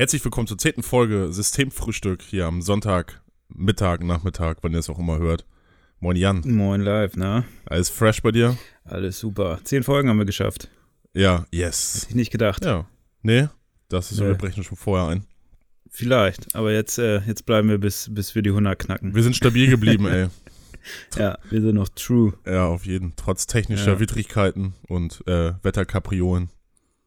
Herzlich willkommen zur zehnten Folge Systemfrühstück hier am Sonntag, Mittag, Nachmittag, wann ihr es auch immer hört. Moin Jan. Moin live, na? Alles fresh bei dir? Alles super. Zehn Folgen haben wir geschafft. Ja, yes. Hätte ich nicht gedacht. Ja. Nee, das ist so, Nee. wir brechen schon vorher ein. Vielleicht, aber jetzt, äh, jetzt bleiben wir, bis, bis wir die 100 knacken. Wir sind stabil geblieben, ey. ja, wir sind noch true. Ja, auf jeden. Trotz technischer Ja. Widrigkeiten und äh, Wetterkapriolen.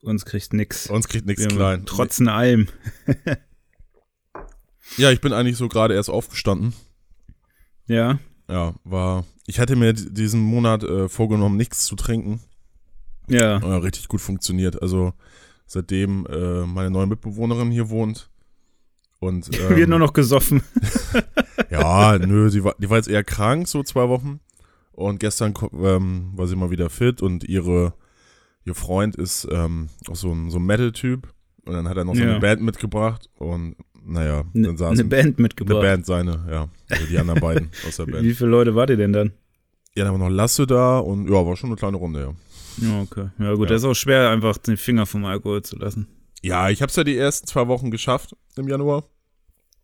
Uns kriegt nix. Uns kriegt nichts Wir klein. Trotzen allem. Ja, ich bin eigentlich so gerade erst aufgestanden. Ja, Ja, war. Ich hatte mir diesen Monat äh, vorgenommen, nichts zu trinken. ja. Ja, richtig gut funktioniert. Also seitdem äh, meine neue Mitbewohnerin hier wohnt. Und ähm, Wird nur noch gesoffen. ja, nö, sie war, die war jetzt eher krank, so zwei Wochen. Und gestern ähm, war sie mal wieder fit und ihre, ihr Freund ist ähm, auch so ein, so ein Metal-Typ. Und dann hat er noch so Ja. eine Band mitgebracht und naja, N dann saßen eine Band eine mitgebracht. Band seine, ja. Also die anderen beiden aus der Band. Wie viele Leute wart ihr denn dann? Ja, dann war noch Lasse da und ja, war schon eine kleine Runde, ja. Ja, okay. Ja, gut, Ja. das ist auch schwer, einfach den Finger vom Alkohol zu lassen. Ja, ich hab's ja die ersten zwei Wochen geschafft im Januar.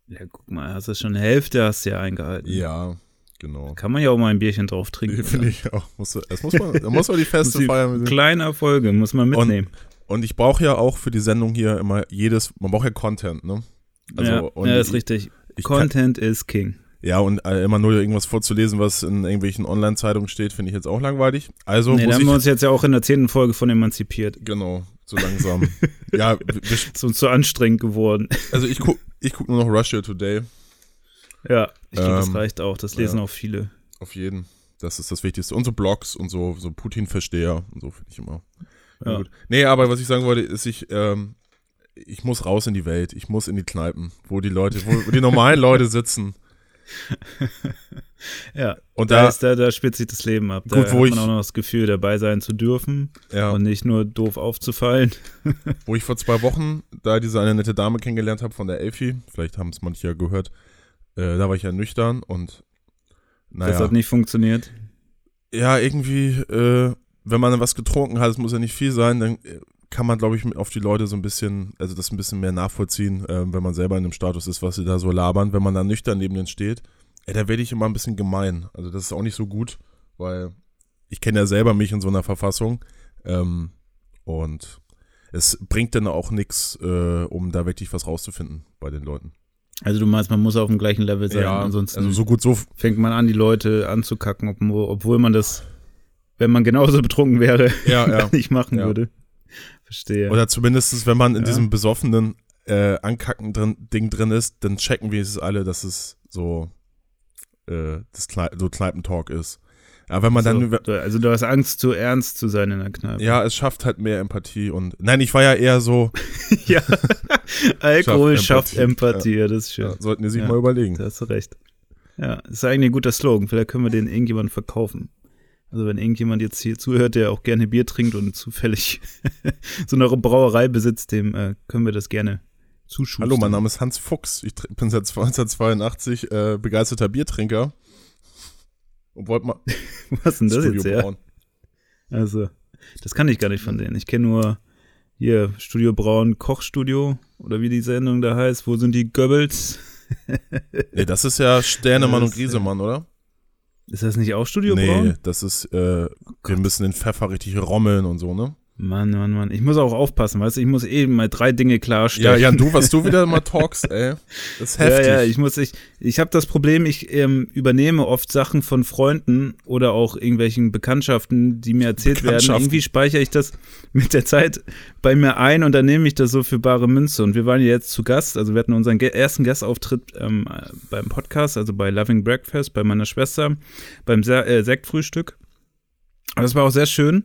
Ja, guck mal, hast du schon eine Hälfte, hast du ja eingehalten. Ja, genau. Kann man ja auch mal ein Bierchen drauf trinken. Finde ich auch. Muss, es muss man, da muss man die Feste feiern. Kleine Erfolge, muss man mitnehmen. Und ich brauche ja auch für die Sendung hier immer jedes, man braucht ja Content, ne? Also, ja, und ja, ist ich- richtig. Ich kann, Content is king. ja, und äh, immer nur irgendwas vorzulesen, was in irgendwelchen Online-Zeitungen steht, finde ich jetzt auch langweilig. Also nee, da haben wir uns jetzt ja auch in der zehnten Folge von emanzipiert. genau, so langsam. ja, Ist uns zu anstrengend geworden. also ich guck, ich guck nur noch Russia Today, Ja, ich glaube, das Ähm, reicht auch. Das lesen ja. auch viele. auf jeden. Das ist das Wichtigste. Und so Blogs und so, so Putin-Versteher und so finde ich immer. Ja. Gut. Nee, aber was ich sagen wollte, ist, ich, ähm, ich muss raus in die Welt. Ich muss in die Kneipen, wo die Leute, wo, wo die normalen Leute sitzen. Ja, Und da, da, ist, da, da spitzt sich das Leben ab. Da Gut, hat wo man ich- auch noch das Gefühl, dabei sein zu dürfen ja, und nicht nur doof aufzufallen. wo ich vor zwei Wochen da diese eine nette Dame kennengelernt habe von der Elfi, vielleicht haben es manche ja gehört, äh, da war ich ja nüchtern und Das naja, hat nicht funktioniert. ja, irgendwie, äh, wenn man dann was getrunken hat, es muss ja nicht viel sein, dann äh, kann man, glaube ich, auf die Leute so ein bisschen, also das ein bisschen mehr nachvollziehen, äh, wenn man selber in dem Status ist, was sie da so labern. Wenn man dann nüchtern neben denen steht, ey, da werde ich immer ein bisschen gemein. Also das ist auch nicht so gut, weil ich kenne ja selber mich in so einer Verfassung ähm, und es bringt dann auch nichts, äh, um da wirklich was rauszufinden bei den Leuten. Also du meinst, man muss auf dem gleichen Level sein. Ansonsten also so gut so fängt man an, die Leute anzukacken, obwohl, man das, wenn man genauso betrunken wäre, Ja, ja. nicht machen Ja. würde. Verstehe. Oder zumindest, wenn man in Ja. diesem besoffenen äh, Ankacken drin, Ding drin ist, dann checken wir es alle, dass es so, äh, das Knei so Kneipentalk ist. Aber wenn man dann, so, du- also du hast Angst, zu ernst zu sein in der Kneipe. ja, es schafft halt mehr Empathie und, nein, ich war ja eher so, ja. Alkohol Schafft schafft Empathie. Empathie, ja, das ist schön. ja, sollten die sich Ja. mal überlegen. Da hast du recht. Ja, das ist eigentlich ein guter Slogan. Vielleicht können wir den irgendjemandem verkaufen. Also wenn irgendjemand jetzt hier zuhört, der auch gerne Bier trinkt und zufällig so eine Brauerei besitzt, dem äh, können wir das gerne zuschustern. Hallo, mein Name ist Hans Fuchs. Ich bin seit 1982 äh, begeisterter Biertrinker. Und wollte mal Was denn das Studio jetzt her? brauen. Also, das kann ich gar nicht von denen. Ich kenne nur hier Studio Braun Kochstudio oder wie die Sendung da heißt. Wo sind die Goebbels? Nee, das ist ja Sternemann Das und Griesemann, oder? Ist das nicht auch Studio nee, Braun? das ist, äh, wir müssen den Pfeffer richtig rommeln und so, ne? Mann, Mann, Mann. Ich muss auch aufpassen, weißt du, ich muss eben mal drei Dinge Ja, klarstellen. Jan, du, was du wieder mal talkst, ey. Das ist heftig. Ja, ja, ich muss, ich, ich habe das Problem, ich ähm, übernehme oft Sachen von Freunden oder auch irgendwelchen Bekanntschaften, die mir erzählt werden. Irgendwie speichere ich das mit der Zeit bei mir ein und dann nehme ich das so für bare Münze. Und wir waren ja jetzt zu Gast, also wir hatten unseren ersten Gastauftritt ähm, äh, beim Podcast, also bei Loving Breakfast, bei meiner Schwester, beim Se äh, Sektfrühstück. Und das war auch sehr schön.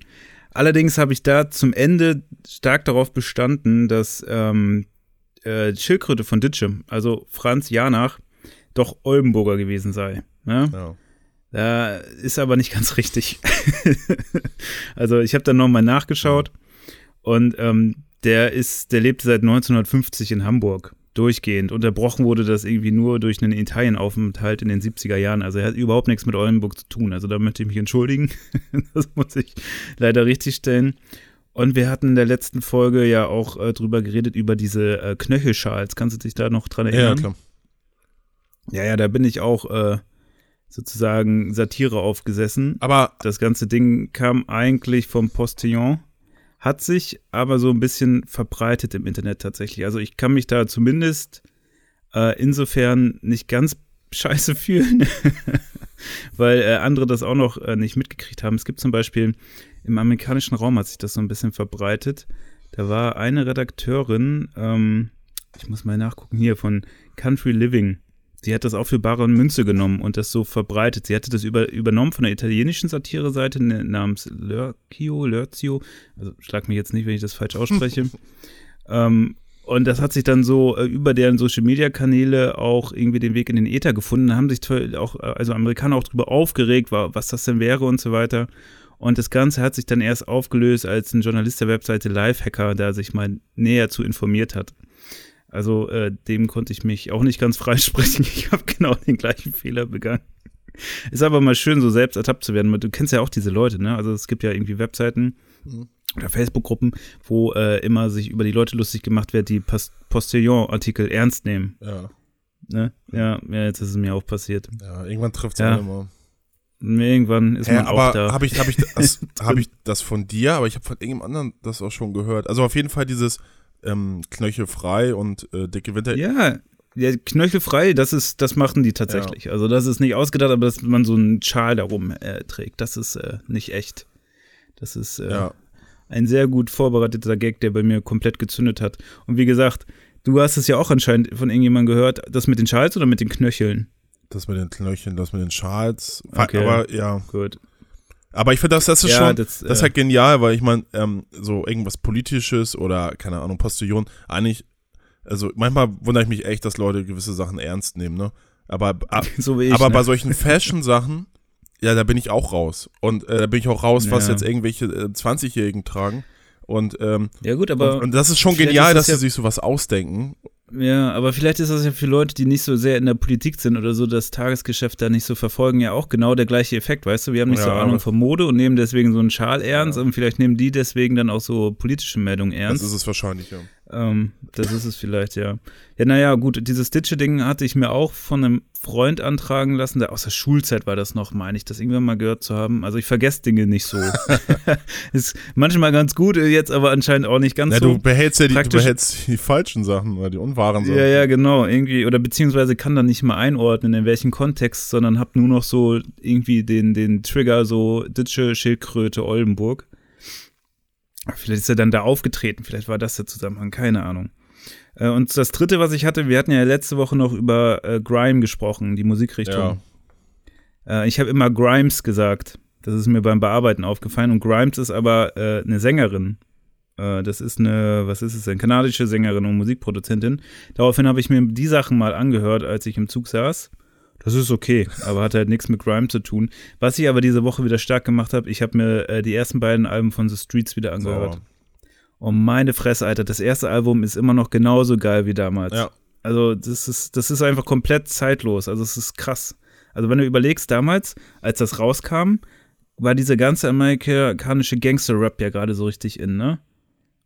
Allerdings habe ich da zum Ende stark darauf bestanden, dass ähm, äh, Schildkröte von Ditschem, also Franz Janach, doch Oldenburger gewesen sei. Ne? Ja. Da ist aber nicht ganz richtig. also ich habe dann nochmal nachgeschaut und ähm, der ist, der lebte seit 1950 in Hamburg durchgehend. Unterbrochen wurde das irgendwie nur durch einen Italienaufenthalt in den 70er Jahren. Also er hat überhaupt nichts mit Oldenburg zu tun. Also da möchte ich mich entschuldigen. das muss ich leider richtig stellen. Und wir hatten in der letzten Folge ja auch äh, drüber geredet, über diese äh, Knöchelschals. Kannst du dich da noch dran erinnern? Ja, klar. Ja, ja, da bin ich auch äh, sozusagen Satire aufgesessen. Aber Das ganze Ding kam eigentlich vom Postillon, hat sich aber so ein bisschen verbreitet im Internet tatsächlich. Also ich kann mich da zumindest äh, insofern nicht ganz scheiße fühlen, weil äh, andere das auch noch äh, nicht mitgekriegt haben. Es gibt zum Beispiel im amerikanischen Raum hat sich das so ein bisschen verbreitet. Da war eine Redakteurin, ähm, ich muss mal nachgucken, hier von Country Living. Sie hat das auch für bare Münze genommen und das so verbreitet. Sie hatte das über, übernommen von der italienischen Satire-Seite namens Lurcio, Lurcio. Also schlag mich jetzt nicht, wenn ich das falsch ausspreche. ähm, und das hat sich dann so äh, über deren Social-Media-Kanäle auch irgendwie den Weg in den Äther gefunden. Da haben sich auch, äh, also Amerikaner auch drüber aufgeregt, war, was das denn wäre und so weiter. Und das Ganze hat sich dann erst aufgelöst, als ein Journalist der Webseite Lifehacker da sich mal näher zu informiert hat. Also äh, dem konnte ich mich auch nicht ganz freisprechen. Ich habe genau den gleichen Fehler begangen. Ist aber mal schön, so selbst ertappt zu werden. Du kennst ja auch diese Leute, ne? Also es gibt ja irgendwie Webseiten Mhm. oder Facebook-Gruppen, wo äh, immer sich über die Leute lustig gemacht wird, die Post Postillon-Artikel ernst nehmen. ja, Ne? Ja, ja, jetzt ist es mir auch passiert. ja irgendwann trifft es Ja. immer. Irgendwann ist Hä, man auch aber da. habe ich, hab ich, das, hab ich das von dir, aber ich habe von irgendjemand anderen das auch schon gehört. Also auf jeden Fall dieses ähm, knöchelfrei und äh, dicke Winter. Ja, ja, knöchelfrei, das ist, das machen die tatsächlich. Also das ist nicht ausgedacht, aber dass man so einen Schal darum äh, trägt, das ist äh, nicht echt. Das ist äh, Ja. ein sehr gut vorbereiteter Gag, der bei mir komplett gezündet hat. Und wie gesagt, du hast es ja auch anscheinend von irgendjemandem gehört, das mit den Schals oder mit den Knöcheln? Das mit den Knöcheln, das mit den Schals. Okay. Aber ja. Gut. Aber ich finde, das, das ist Ja, schon, das, das, ist halt genial, weil ich meine, ähm, so irgendwas Politisches oder, keine Ahnung, Postillon, eigentlich, also manchmal wundere ich mich echt, dass Leute gewisse Sachen ernst nehmen, ne? Aber, ab, So ich. aber ne? bei solchen Fashion-Sachen, ja, da bin ich auch raus. Und äh, da bin ich auch raus, was Ja. jetzt irgendwelche äh, 20-Jährigen tragen. Und, ähm, ja gut, aber und, und das ist schon genial, ist das dass ja- sie sich sowas ausdenken. Ja, aber vielleicht ist das ja für Leute, die nicht so sehr in der Politik sind oder so das Tagesgeschäft da nicht so verfolgen, ja auch genau der gleiche Effekt, weißt du? Wir haben nicht so Ja, Ahnung aber- von Mode und nehmen deswegen so einen Schal ernst Ja. und vielleicht nehmen die deswegen dann auch so politische Meldungen Das ernst. ist es wahrscheinlich, ja. Ähm, das ist es vielleicht, ja. Ja, naja, gut, dieses Stitche-Ding hatte ich mir auch von einem Freund antragen lassen. Der, aus der Schulzeit war das noch, meine ich, das irgendwann mal gehört zu haben. Also ich vergesse Dinge nicht so. ist manchmal ganz gut, jetzt aber anscheinend auch nicht ganz Ja, so. du behältst ja die, du behältst die falschen Sachen oder die unwahren Sachen. Ja, ja, genau, irgendwie, oder beziehungsweise kann dann nicht mal einordnen, in welchem Kontext, sondern hab nur noch so irgendwie den, den Trigger, so Ditsche, Schildkröte, Oldenburg. Vielleicht ist er dann da aufgetreten, vielleicht war das der Zusammenhang, keine Ahnung. Äh, Und das dritte, was ich hatte, wir hatten ja letzte Woche noch über äh, Grime gesprochen, die Musikrichtung. Äh, ich habe immer Grimes gesagt. Das ist mir beim Bearbeiten aufgefallen. Und Grimes ist aber äh, eine Sängerin. Äh, das ist eine, was ist es denn? Kanadische Sängerin und Musikproduzentin. Daraufhin habe ich mir die Sachen mal angehört, als ich im Zug saß. Das ist okay, aber hat halt nichts mit Grime zu tun. Was ich aber diese Woche wieder stark gemacht habe, ich habe mir äh, die ersten beiden Alben von The Streets wieder angehört. So. Und meine Fresse, Alter, das erste Album ist immer noch genauso geil wie damals. Ja. Also, das ist, das ist einfach komplett zeitlos. Also, es ist krass. Also, wenn du überlegst, damals, als das rauskam, war dieser ganze amerikanische Gangster-Rap ja gerade so richtig in, ne?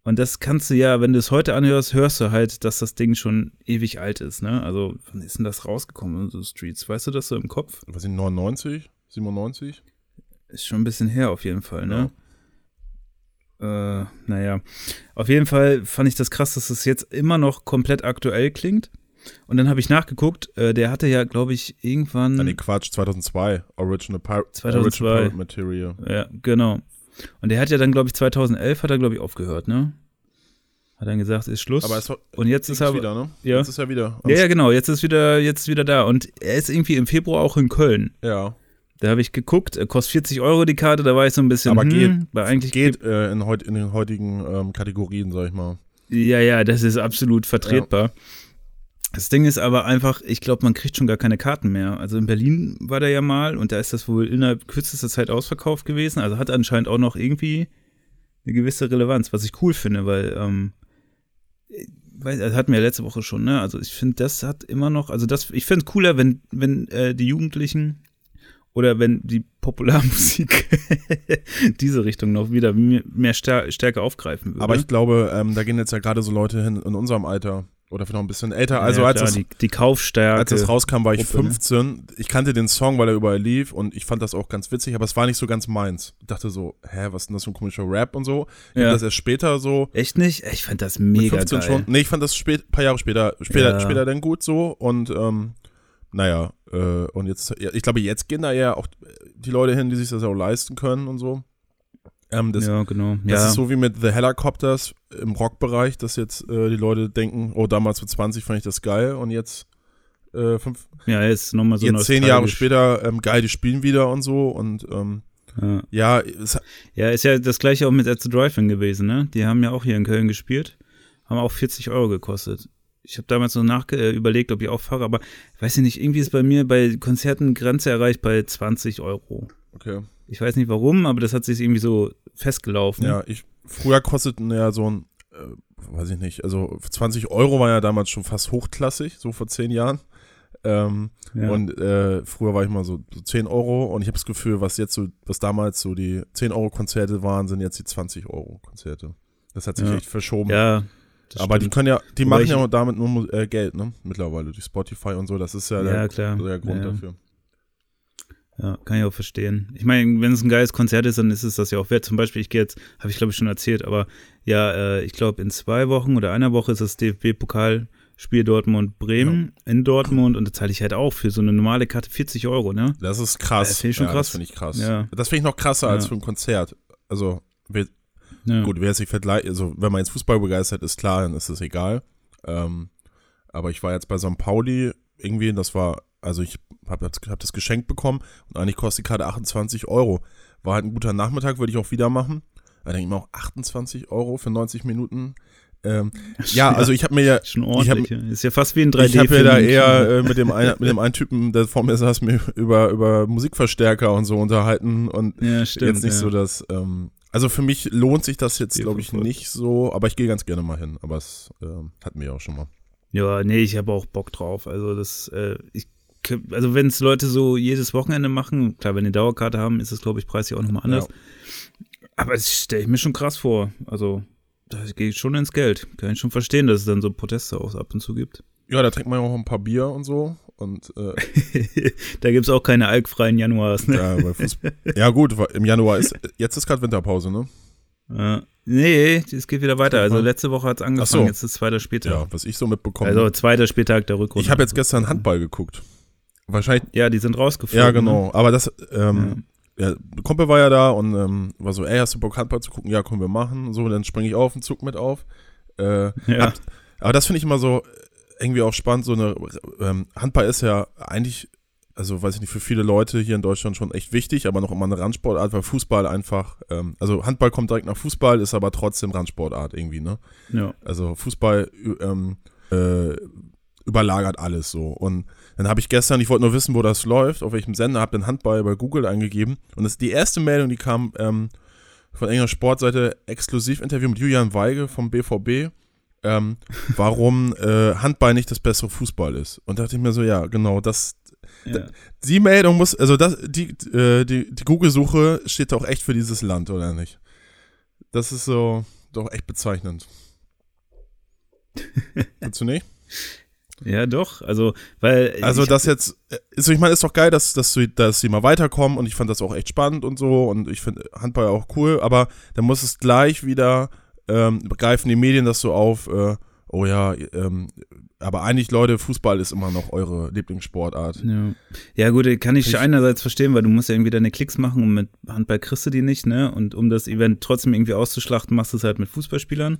Und das kannst du ja, wenn du es heute anhörst, hörst du halt, dass das Ding schon ewig alt ist, ne? Also, wann ist denn das rausgekommen, so Streets? Weißt du das so im Kopf? Was sind 99? 97? Ist schon ein bisschen her auf jeden Fall, ne? Äh, naja. Auf jeden Fall fand ich das krass, dass es jetzt immer noch komplett aktuell klingt. Und dann habe ich nachgeguckt, äh, der hatte ja, glaube ich, irgendwann. Nein, nee, Quatsch, 2002. Original, Pir 2002. Original Pirate Material. Ja, genau. Und der hat ja dann, glaube ich, 2011 hat er, glaube ich, aufgehört, ne? Hat dann gesagt, ist Schluss. Aber es und jetzt ist er. wieder, ne? Ja. Jetzt ist er wieder. Ja, ja, genau. Jetzt ist wieder, jetzt wieder da. Und er ist irgendwie im Februar auch in Köln. ja. Da habe ich geguckt, kostet 40 Euro die Karte, da war ich so ein bisschen. Aber hm, geht. Weil eigentlich Geht äh, in, heut, in den heutigen ähm, Kategorien, sag ich mal. Ja, ja, das ist absolut vertretbar. Das Ding ist aber einfach, ich glaube, man kriegt schon gar keine Karten mehr. Also in Berlin war der ja mal und da ist das wohl innerhalb kürzester Zeit ausverkauft gewesen. Also hat anscheinend auch noch irgendwie eine gewisse Relevanz, was ich cool finde, weil, ähm, weil das hatten wir letzte Woche schon, ne? Also ich finde, das hat immer noch, also das, ich finde es cooler, wenn, wenn äh, die Jugendlichen oder wenn die Popularmusik diese Richtung noch wieder mehr, stärker aufgreifen würde. Aber ich glaube, ähm, da gehen jetzt ja gerade so Leute hin in unserem Alter, oder vielleicht noch ein bisschen älter. Also ja, als, klar, es, die, die Kaufstärke. als es rauskam, war ich Gruppe, ne? 15. Ich kannte den Song, weil er überall lief und ich fand das auch ganz witzig, aber es war nicht so ganz meins. Ich dachte so, hä, was ist denn das für ein komischer Rap und so. Ich Ja. das erst später so Echt nicht? Ich fand das mit mega 15 geil. schon. Nee, ich fand das spät, paar Jahre später, später, Ja. später dann gut so und ähm, naja, äh, und jetzt, ich glaube, jetzt gehen da eher auch die Leute hin, die sich das auch leisten können und so. Ähm, das, ja, genau. Das ja. ist so wie mit The Helicopters im Rockbereich, dass jetzt äh, die Leute denken, oh, damals mit 20 fand ich das geil und jetzt äh, fünf, ja, jetzt nochmal so jetzt zehn Jahre später, ähm, geil, die spielen wieder und so und ähm, Ja. ja, es, ja, ist ja das gleiche auch mit At the Drive-In gewesen, ne? Die haben ja auch hier in Köln gespielt, haben auch 40 Euro gekostet. Ich habe damals noch nach äh, überlegt, ob ich auch fahre, aber weiß ich nicht, irgendwie ist bei mir bei Konzerten Grenze erreicht bei 20 Euro. okay. Ich weiß nicht warum, aber das hat sich irgendwie so festgelaufen. Ja, ich, früher kosteten ja so ein, äh, weiß ich nicht, also 20 Euro war ja damals schon fast hochklassig, so vor zehn Jahren. Ähm, Ja. Und äh, früher war ich mal so, so 10 Euro und ich habe das Gefühl, was jetzt so, was damals so die 10 Euro Konzerte waren, sind jetzt die 20 Euro Konzerte. Das hat sich Ja. echt verschoben. ja Aber die stimmt. können ja, die Wobei machen ja damit nur äh, Geld, ne? Mittlerweile durch Spotify und so. Das ist ja, Ja, der, der Grund dafür. Ja, kann ich auch verstehen. Ich meine, wenn es ein geiles Konzert ist, dann ist es das ja auch wert. Zum Beispiel, ich gehe jetzt, habe ich glaube ich schon erzählt, aber ja, äh, ich glaube in zwei Wochen oder einer Woche ist das DFB-Pokalspiel Dortmund-Bremen in Dortmund und da zahle ich halt auch für so eine normale Karte 40 Euro, ne? Das ist krass. Äh, find ich schon ja, krass. Das finde ich krass. Ja. Das finde ich noch krasser als Ja. für ein Konzert. Also, wir, Ja. gut, wer sich vergleicht, also wenn man jetzt Fußball begeistert ist, klar, dann ist es egal. Ähm, aber ich war jetzt bei St. Pauli irgendwie, das war, also ich habe hab das geschenkt bekommen und eigentlich kostet die Karte 28 Euro. War halt ein guter Nachmittag, würde ich auch wieder machen. Da denke ich mir auch 28 Euro für 90 Minuten. Ähm, ja, also ich habe mir ja, Schon ich hab- ordentlich. ja. ist ja fast wie ein 3D. ich habe ja da eher äh, mit dem einen, mit dem einen Typen, der vor mir saß, mir über über Musikverstärker und so unterhalten und ja, stimmt. jetzt nicht ja. so, dass ähm, also für mich lohnt sich das jetzt glaube ich nicht so, aber ich gehe ganz gerne mal hin. Aber es ähm, hatten wir ja auch schon mal. Ja, nee, ich habe auch Bock drauf. Also das, äh, ich, also wenn es Leute so jedes Wochenende machen, klar, wenn die Dauerkarte haben, ist es, glaube ich, preislich auch nochmal anders. Aber das stelle ich mir schon krass vor. Also, da geht schon ins Geld. Kann ich schon verstehen, dass es dann so Proteste auch ab und zu gibt. Ja, da trinkt man ja auch ein paar Bier und so und äh, da gibt es auch keine alkfreien Januars, ne? ja, ja gut, im Januar ist jetzt ist gerade Winterpause, ne? Ja. Nee, es geht wieder weiter. Also letzte Woche hat es angefangen, so. jetzt ist zweiter Spieltag. Ja, was ich so mitbekommen. Also zweiter Spieltag der Rückrunde. ich habe jetzt gestern Handball geguckt. Wahrscheinlich Ja, die sind rausgeflogen. Ja, ne? genau. Aber das, ähm, ja. der Kumpel war ja da und ähm, war so, ey, hast du Bock Handball zu gucken? Ja, können wir machen. So, dann springe ich auf den Zug mit auf. Äh, Ja. hab, aber das finde ich immer so irgendwie auch spannend. So eine ähm, Handball ist ja eigentlich, also weiß ich nicht, für viele Leute hier in Deutschland schon echt wichtig, aber noch immer eine Randsportart, weil Fußball einfach, ähm, also Handball kommt direkt nach Fußball, ist aber trotzdem Randsportart irgendwie, ne? ja. Also Fußball ähm, äh, überlagert alles so. Und dann habe ich gestern, ich wollte nur wissen, wo das läuft, auf welchem Sender, habe den Handball bei Google eingegeben. Und das ist die erste Meldung, die kam ähm, von irgendeiner Sportseite, Exklusivinterview mit Julian Weige vom BVB, ähm, warum äh, Handball nicht das bessere Fußball ist. Und da dachte ich mir so, ja, genau, das, ja. die Meldung muss, also das, die, äh, die, die Google-Suche steht doch echt für dieses Land, oder nicht? Das ist so doch echt bezeichnend. Findest du nicht? Ja, doch. Also, weil. Also das jetzt, äh, also ich meine, ist doch geil, dass, dass, du, dass sie mal weiterkommen und ich fand das auch echt spannend und so und ich finde Handball auch cool, aber dann muss es gleich wieder ähm, greifen die Medien das so auf, äh, oh ja, ähm, aber eigentlich Leute, Fußball ist immer noch eure Lieblingssportart. Ja. ja, gut, kann ich, Ich- einerseits verstehen, weil du musst ja irgendwie deine Klicks machen und mit Handball kriegst du die nicht, ne? Und um das Event trotzdem irgendwie auszuschlachten, machst du es halt mit Fußballspielern.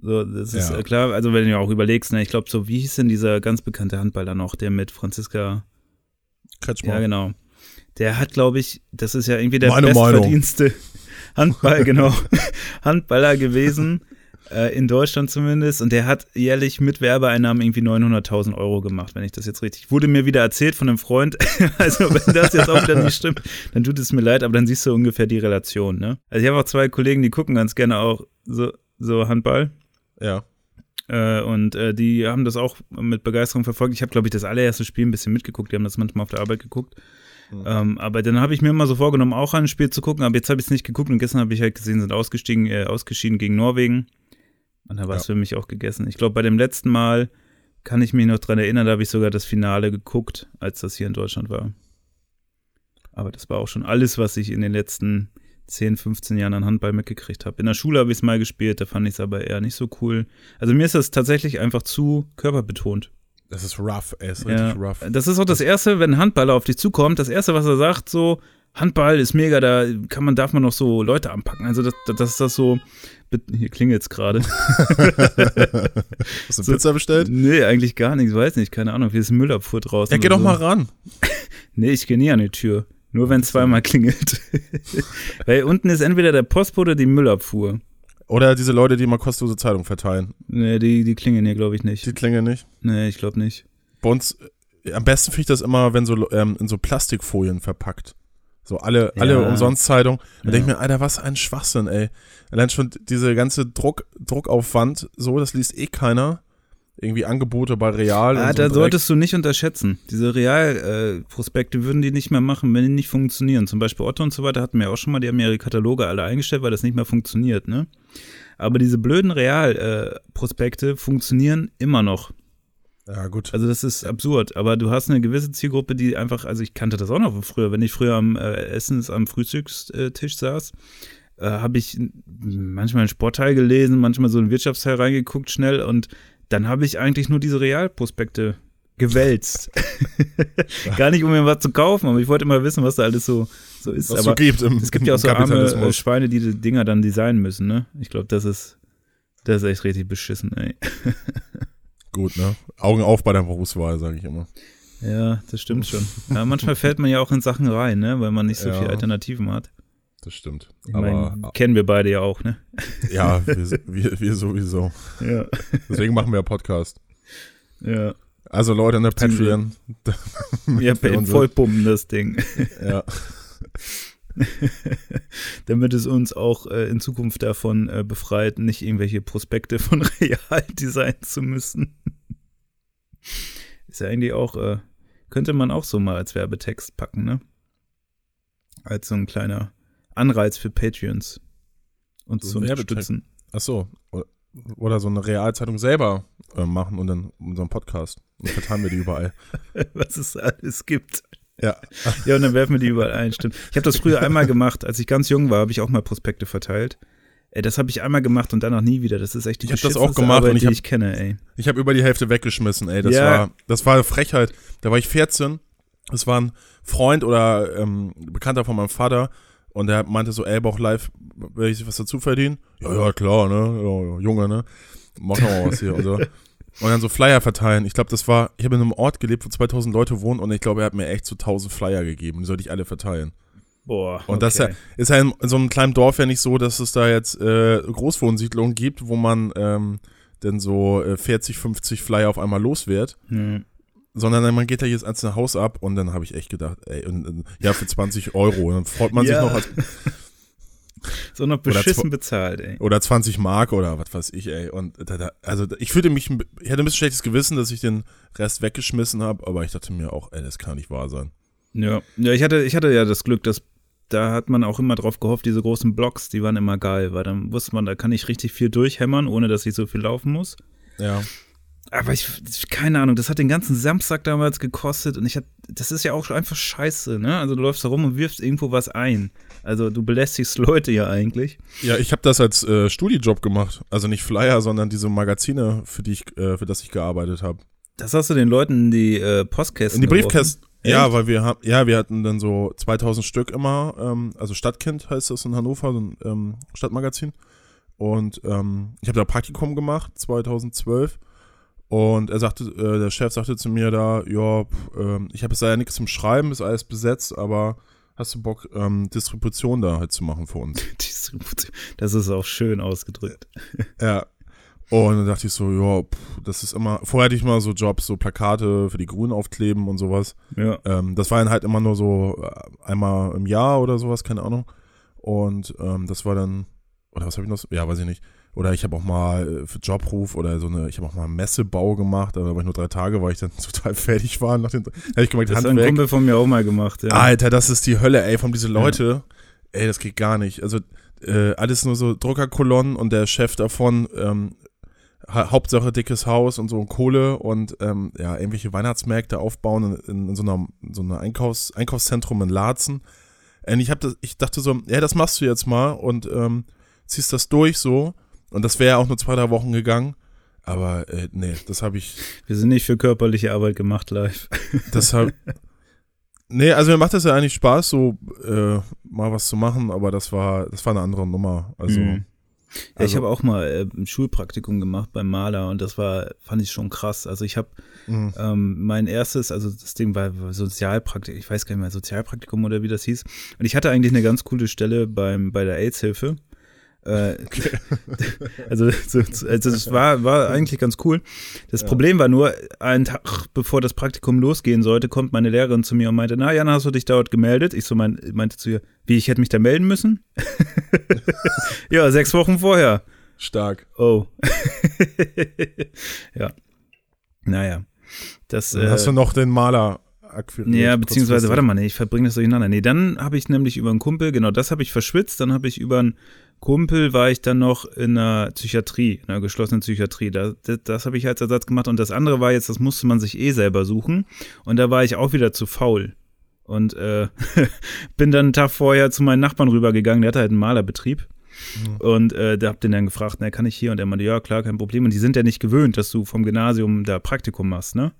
So, das ist Ja. äh, klar. Also, wenn du ja auch überlegst, ne, ich glaube, so, wie hieß denn dieser ganz bekannte Handballer noch, der mit Franziska, Kretschmer. ja, genau. Der hat, glaube ich, das ist ja irgendwie der Meine Meinung. bestverdienste Handball, genau, Handballer gewesen, äh, in Deutschland zumindest. Und der hat jährlich mit Werbeeinnahmen irgendwie 900.000 Euro gemacht, wenn ich das jetzt richtig. Wurde mir wieder erzählt von einem Freund. also, wenn das jetzt auch wieder nicht stimmt, dann tut es mir leid, aber dann siehst du ungefähr die Relation, ne? Also, ich habe auch zwei Kollegen, die gucken ganz gerne auch so, so Handball. Ja. Äh, und äh, die haben das auch mit Begeisterung verfolgt. Ich habe, glaube ich, das allererste Spiel ein bisschen mitgeguckt. Die haben das manchmal auf der Arbeit geguckt. Mhm. Ähm, aber dann habe ich mir immer so vorgenommen, auch ein Spiel zu gucken, aber jetzt habe ich es nicht geguckt und gestern habe ich halt gesehen, sind ausgestiegen, äh, ausgeschieden gegen Norwegen. Und da war es ja. für mich auch gegessen. Ich glaube, bei dem letzten Mal kann ich mich noch dran erinnern, da habe ich sogar das Finale geguckt, als das hier in Deutschland war. Aber das war auch schon alles, was ich in den letzten 10, 15 Jahren an Handball mitgekriegt habe. In der Schule habe ich es mal gespielt, da fand ich es aber eher nicht so cool. Also mir ist das tatsächlich einfach zu körperbetont. Das ist rough, ey, ist richtig ja, rough. Das ist auch das Erste, wenn ein Handballer auf dich zukommt, das Erste, was er sagt, so, Handball ist mega, da kann man, darf man noch so Leute anpacken. Also das, das ist das so, hier klingelt es gerade. Hast du so, Pizza bestellt? Nee, eigentlich gar nichts, weiß nicht, keine Ahnung, wie ist Müllabfuhr draußen. Ja, geh doch so. mal ran. nee, ich gehe nie an die Tür. Nur wenn es zweimal klingelt. Weil unten ist entweder der Postbote oder die Müllabfuhr. Oder diese Leute, die mal kostenlose Zeitung verteilen. Nee, die, die klingeln hier, glaube ich, nicht. Die klingeln nicht? Nee, ich glaube nicht. Bei uns, äh, am besten finde ich das immer, wenn so ähm, in so Plastikfolien verpackt. So alle, ja. alle Umsonst-Zeitung. Da ja. denke ich mir, Alter, was ein Schwachsinn, ey. Allein schon diese ganze Druck, Druckaufwand, so, das liest eh keiner irgendwie Angebote bei Real. Ah, da solltest du nicht unterschätzen. Diese Real-Prospekte äh, würden die nicht mehr machen, wenn die nicht funktionieren. Zum Beispiel Otto und so weiter hatten wir auch schon mal, die haben ihre Kataloge alle eingestellt, weil das nicht mehr funktioniert, ne? Aber diese blöden Real-Prospekte funktionieren immer noch. Ja, gut. Also das ist absurd, aber du hast eine gewisse Zielgruppe, die einfach, also ich kannte das auch noch von früher, wenn ich früher am äh, Essens, am Frühstückstisch saß, äh, habe ich manchmal einen Sportteil gelesen, manchmal so einen Wirtschaftsteil reingeguckt schnell und dann habe ich eigentlich nur diese Realprospekte gewälzt. Gar nicht, um mir was zu kaufen, aber ich wollte immer wissen, was da alles so, so ist. Was aber so gibt es gibt ja auch so arme Schweine, die die Dinger dann designen müssen, ne? Ich glaube, das ist, das ist echt richtig beschissen, ey. Gut, ne? Augen auf bei der Berufswahl, sage ich immer. Ja, das stimmt schon. Ja, manchmal fällt man ja auch in Sachen rein, ne? Weil man nicht so ja. viele Alternativen hat. Das stimmt. Ich mein, kennen wir beide ja auch, ne? Ja, wir, wir, wir sowieso. Ja. Deswegen machen wir ja Podcast. Ja. Also Leute in der Patreon. Wir vollpumpen das Ding. Ja. Damit es uns auch äh, in Zukunft davon äh, befreit, nicht irgendwelche Prospekte von Real designen zu müssen. Ist ja eigentlich auch, äh, könnte man auch so mal als Werbetext packen, ne? Als so ein kleiner Anreiz für Patreons uns so zu unterstützen. Ach so. Oder so eine Realzeitung selber äh, machen und dann unseren Podcast. Und verteilen wir die überall. Was es alles gibt. Ja. Ja, und dann werfen wir die überall ein, stimmt. Ich habe das früher einmal gemacht, als ich ganz jung war, habe ich auch mal Prospekte verteilt. Ey, das habe ich einmal gemacht und danach nie wieder. Das ist echt die Ich habe das auch gemacht Arbeit, und ich, hab, ich kenne, ey. Ich habe über die Hälfte weggeschmissen, ey. Das ja. war das war Frechheit. Da war ich 14. Das war ein Freund oder ähm, Bekannter von meinem Vater und er meinte so, ey, Bauch live, will ich was dazu verdienen? Ja, ja, klar, ne? Ja, Junge, ne? Mach mal was hier. und, so. und dann so Flyer verteilen. Ich glaube, das war, ich habe in einem Ort gelebt, wo 2000 Leute wohnen und ich glaube, er hat mir echt so 1000 Flyer gegeben. Die sollte ich alle verteilen. Boah. Und das ist ja in so einem kleinen Dorf ja nicht so, dass es da jetzt äh, Großwohnsiedlungen gibt, wo man ähm, dann so äh, 40, 50 Flyer auf einmal los wird. Hm sondern man geht da jetzt ans Haus ab und dann habe ich echt gedacht, ey, und, und, ja, für 20 Euro. Und dann freut man ja. sich noch. Als, so noch beschissen bezahlt, ey. Oder 20 Mark oder was weiß ich, ey. Und da, da, also ich fühlte mich, ich hatte ein bisschen schlechtes Gewissen, dass ich den Rest weggeschmissen habe, aber ich dachte mir auch, ey, das kann nicht wahr sein. Ja, ja ich, hatte, ich hatte ja das Glück, dass da hat man auch immer drauf gehofft, diese großen Blocks, die waren immer geil, weil dann wusste man, da kann ich richtig viel durchhämmern, ohne dass ich so viel laufen muss. Ja. Aber ich, keine Ahnung, das hat den ganzen Samstag damals gekostet und ich hatte, das ist ja auch einfach scheiße, ne? Also du läufst da rum und wirfst irgendwo was ein. Also du belästigst Leute ja eigentlich. Ja, ich habe das als äh, Studijob gemacht. Also nicht Flyer, sondern diese Magazine, für die ich, äh, für das ich gearbeitet habe. Das hast du den Leuten in die äh, Postkästen In die Briefkästen. Ja, weil wir haben, ja, wir hatten dann so 2000 Stück immer, ähm, also Stadtkind heißt das in Hannover, so ein ähm, Stadtmagazin. Und ähm, ich habe da Praktikum gemacht, 2012. Und er sagte, äh, der Chef sagte zu mir da, ja, äh, ich habe jetzt leider nichts zum Schreiben, ist alles besetzt, aber hast du Bock, ähm, Distribution da halt zu machen für uns? Distribution, das ist auch schön ausgedrückt. ja. Und dann dachte ich so, ja, pff, das ist immer, vorher hatte ich mal so Jobs, so Plakate für die Grünen aufkleben und sowas. Ja. Ähm, das war dann halt immer nur so äh, einmal im Jahr oder sowas, keine Ahnung. Und ähm, das war dann, oder was habe ich noch? Ja, weiß ich nicht. Oder ich habe auch mal äh, für Jobruf oder so eine, ich habe auch mal Messebau gemacht, aber war ich nur drei Tage, weil ich dann total fertig war. Nach den, hab ich gemerkt, Das hat ein. Kumpel von mir auch mal gemacht, ja. Alter, das ist die Hölle, ey, von diese Leute. Ey, das geht gar nicht. Also äh, alles nur so Druckerkolonnen und der Chef davon, ähm, ha Hauptsache dickes Haus und so Kohle und ähm, ja, irgendwelche Weihnachtsmärkte aufbauen in, in, in so einer so einer Einkaufs Einkaufszentrum in Laatzen. Und ich hab das, ich dachte so, ja, das machst du jetzt mal und ähm, ziehst das durch so. Und das wäre ja auch nur zwei, drei Wochen gegangen. Aber äh, nee, das habe ich, Wir sind nicht für körperliche Arbeit gemacht live. das hab, Nee, also mir macht das ja eigentlich Spaß, so äh, mal was zu machen, aber das war, das war eine andere Nummer. Also, Mhm. Ja, ich also- habe auch mal äh, ein Schulpraktikum gemacht beim Maler und das war, fand ich schon krass. Also ich habe mh, ähm, mein erstes, also das Ding war Sozialpraktikum, ich weiß gar nicht mehr, Sozialpraktikum oder wie das hieß. Und ich hatte eigentlich eine ganz coole Stelle beim, bei der AIDS-Hilfe. Äh, also, so, also es war, war eigentlich ganz cool. Das Problem war nur, einen Tag bevor das Praktikum losgehen sollte, kommt meine Lehrerin zu mir und meinte, na Jan, hast du dich dort gemeldet? Ich so mein, meinte zu ihr, wie, ich hätte mich da melden müssen? ja, sechs Wochen vorher. stark. Oh. ja. Naja. Das, Dann äh, hast du noch den Maler akquiriert. ja, beziehungsweise, warte mal, nee, ich verbringe das durcheinander. Nee, dann habe ich nämlich über einen Kumpel, genau, das habe ich verschwitzt, dann habe ich über einen Kumpel, war ich dann noch in einer Psychiatrie, in einer geschlossenen Psychiatrie. Da, das das habe ich als Ersatz gemacht und das andere war jetzt, das musste man sich eh selber suchen und da war ich auch wieder zu faul. Und äh, bin dann einen Tag vorher zu meinen Nachbarn rübergegangen, der hatte halt einen Malerbetrieb. Und äh, da hab den dann gefragt, na, kann ich hier? Und er meinte, ja, klar, kein Problem. Und die sind ja nicht gewöhnt, dass du vom Gymnasium da Praktikum machst, ne?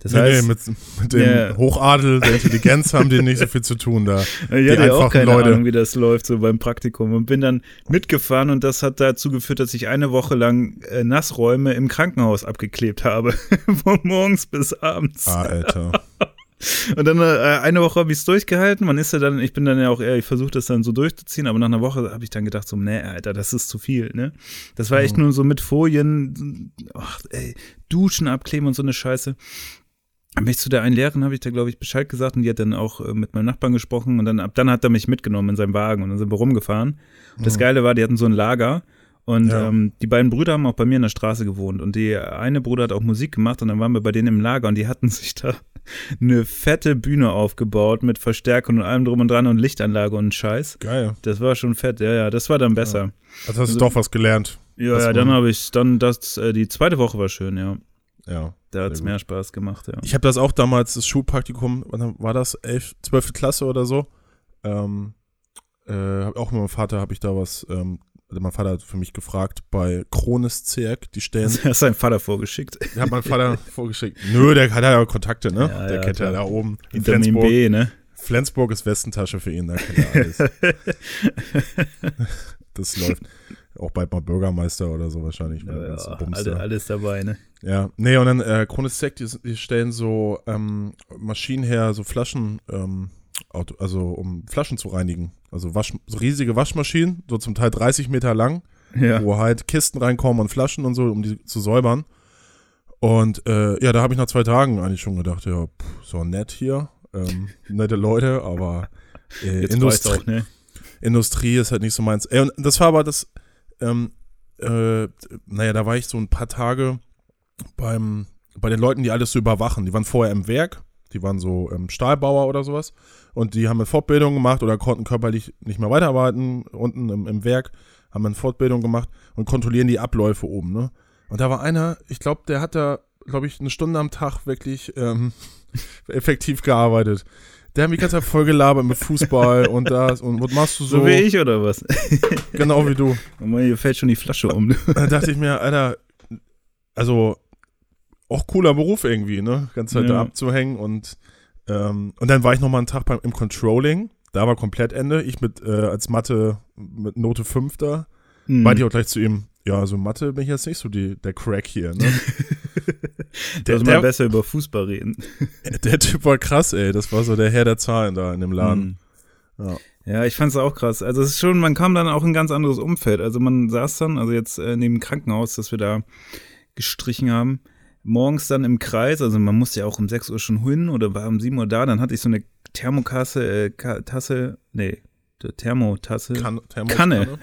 Das Nee, heißt, nee, mit, mit dem Ja. Hochadel, der Intelligenz haben die nicht so viel zu tun da. Ich die hatte ja auch keine Leute. Ahnung, wie das läuft so beim Praktikum und bin dann mitgefahren und das hat dazu geführt, dass ich eine Woche lang äh, Nassräume im Krankenhaus abgeklebt habe. Von morgens bis abends. Ah, Alter. Und dann äh, eine Woche habe ich es durchgehalten. Man ist ja dann, ich bin dann ja auch eher, ich versuche das dann so durchzuziehen, aber nach einer Woche habe ich dann gedacht, so, nee, Alter, das ist zu viel, ne? Das war echt nur so mit Folien, ach, ey, Duschen abkleben und so eine Scheiße. Bin ich zu der einen Lehrerin, habe ich da, glaube ich, Bescheid gesagt und die hat dann auch äh, mit meinem Nachbarn gesprochen und dann ab dann hat er mich mitgenommen in seinem Wagen und dann sind wir rumgefahren. Und das Geile war, die hatten so ein Lager und Ja. ähm, die beiden Brüder haben auch bei mir in der Straße gewohnt und die eine Bruder hat auch Musik gemacht und dann waren wir bei denen im Lager und die hatten sich da eine fette Bühne aufgebaut mit Verstärkung und allem drum und dran und Lichtanlage und Scheiß. Geil. Das war schon fett, ja, ja, das war dann besser. Also hast du doch was gelernt. Ja, ja, dann habe ich, dann das, äh, die zweite Woche war schön, ja. Ja. Da hat es mehr Spaß gemacht, ja. Ich habe das auch damals, das Schulpraktikum, wann war das? 11, 12. Klasse oder so. Ähm, äh, auch mit meinem Vater habe ich da was, ähm, also mein Vater hat für mich gefragt, bei Kronis Zirk, die stellen, Das hat sein Vater vorgeschickt. hat mein Vater vorgeschickt. Nö, der hat ja Kontakte, ne? Ja, der ja, kennt ja da oben. In Vitamin Flensburg. B, ne? Flensburg ist Westentasche für ihn, da kennt er alles. das läuft. Auch bald mal Bürgermeister oder so wahrscheinlich. Ja, ganz ja, Bums alle, alles dabei, ne? Ja, nee, und dann äh, Kronis Sekt, die, die stellen so ähm, Maschinen her, so Flaschen, ähm, also um Flaschen zu reinigen. Also Wasch, so riesige Waschmaschinen, so zum Teil 30 Meter lang, Ja. wo halt Kisten reinkommen und Flaschen und so, um die zu säubern. Und äh, ja, da habe ich nach zwei Tagen eigentlich schon gedacht, ja, pff, so nett hier, ähm, nette Leute, aber äh, Industrie, auch, ne? Industrie ist halt nicht so meins. Ey, und das war aber das, ähm, äh, naja, da war ich so ein paar Tage beim, bei den Leuten, die alles so überwachen. Die waren vorher im Werk, die waren so ähm, Stahlbauer oder sowas und die haben eine Fortbildung gemacht oder konnten körperlich nicht mehr weiterarbeiten unten im, im Werk, haben eine Fortbildung gemacht und kontrollieren die Abläufe oben, ne? Und da war einer, ich glaube, der hat da, glaube ich, eine Stunde am Tag wirklich ähm, effektiv gearbeitet. Der hat mich ganz voll gelabert mit Fußball und das und was machst du so? So wie ich oder was? Genau wie du. Oh Mann, hier fällt schon die Flasche um. Da dachte ich mir, Alter, also auch cooler Beruf irgendwie, ne? Ganze Zeit da Ja. abzuhängen und ähm, und dann war ich noch mal einen Tag beim im Controlling. Da war komplett Ende. Ich mit äh, als Mathe mit Note 5 da. Hm. Meinte ich auch gleich zu ihm, ja, also Mathe bin ich jetzt nicht so die, der Crack hier, ne? der, Lass mal besser über Fußball reden. der Typ war krass, ey. Das war so der Herr der Zahlen da in dem Laden. Hm. Ja. Ja, ich fand's auch krass. Also es ist schon, man kam dann auch in ein ganz anderes Umfeld. Also man saß dann, also jetzt äh, neben dem Krankenhaus, das wir da gestrichen haben, morgens dann im Kreis, also man musste ja auch um 6 Uhr schon hin oder war um 7 Uhr da, dann hatte ich so eine Thermokasse, äh, Ka- Tasse, nee, Thermotasse. Kann, Kanne.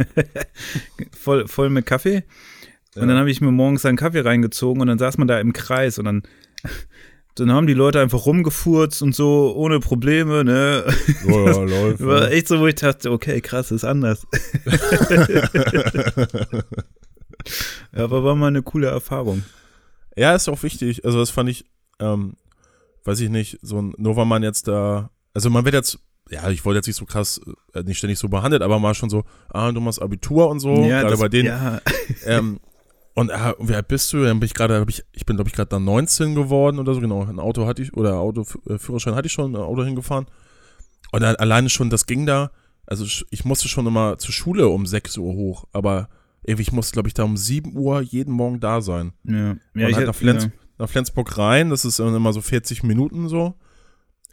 voll, voll mit Kaffee. Und dann habe ich mir morgens einen Kaffee reingezogen und dann saß man da im Kreis und dann, dann haben die Leute einfach rumgefurzt und so ohne Probleme, ne? Oh ja, läuft. War echt so, wo ich dachte, okay, krass, ist anders. ja, aber war mal eine coole Erfahrung. Ja, ist auch wichtig. Also das fand ich, ähm, weiß ich nicht, so ein, nur weil man jetzt da, also man wird jetzt, ja, ich wollte jetzt nicht so krass, äh, nicht ständig so behandelt, aber mal schon so, ah, du machst Abitur und so, Ja, gerade das- bei denen. Ja, Ähm, und äh, wie alt bist du? Dann bin ich gerade, ich, ich bin glaube ich gerade dann 19 geworden oder so, genau. Ein Auto hatte ich, oder Auto, äh, Führerschein hatte ich schon, ein Auto hingefahren. Und dann alleine schon, das ging da, also ich musste schon immer zur Schule um 6 Uhr hoch, aber ich musste glaube ich da um 7 Uhr jeden Morgen da sein. ja. ja Und ich halt nach Flens, ja. nach Flensburg rein, das ist immer so 40 Minuten so.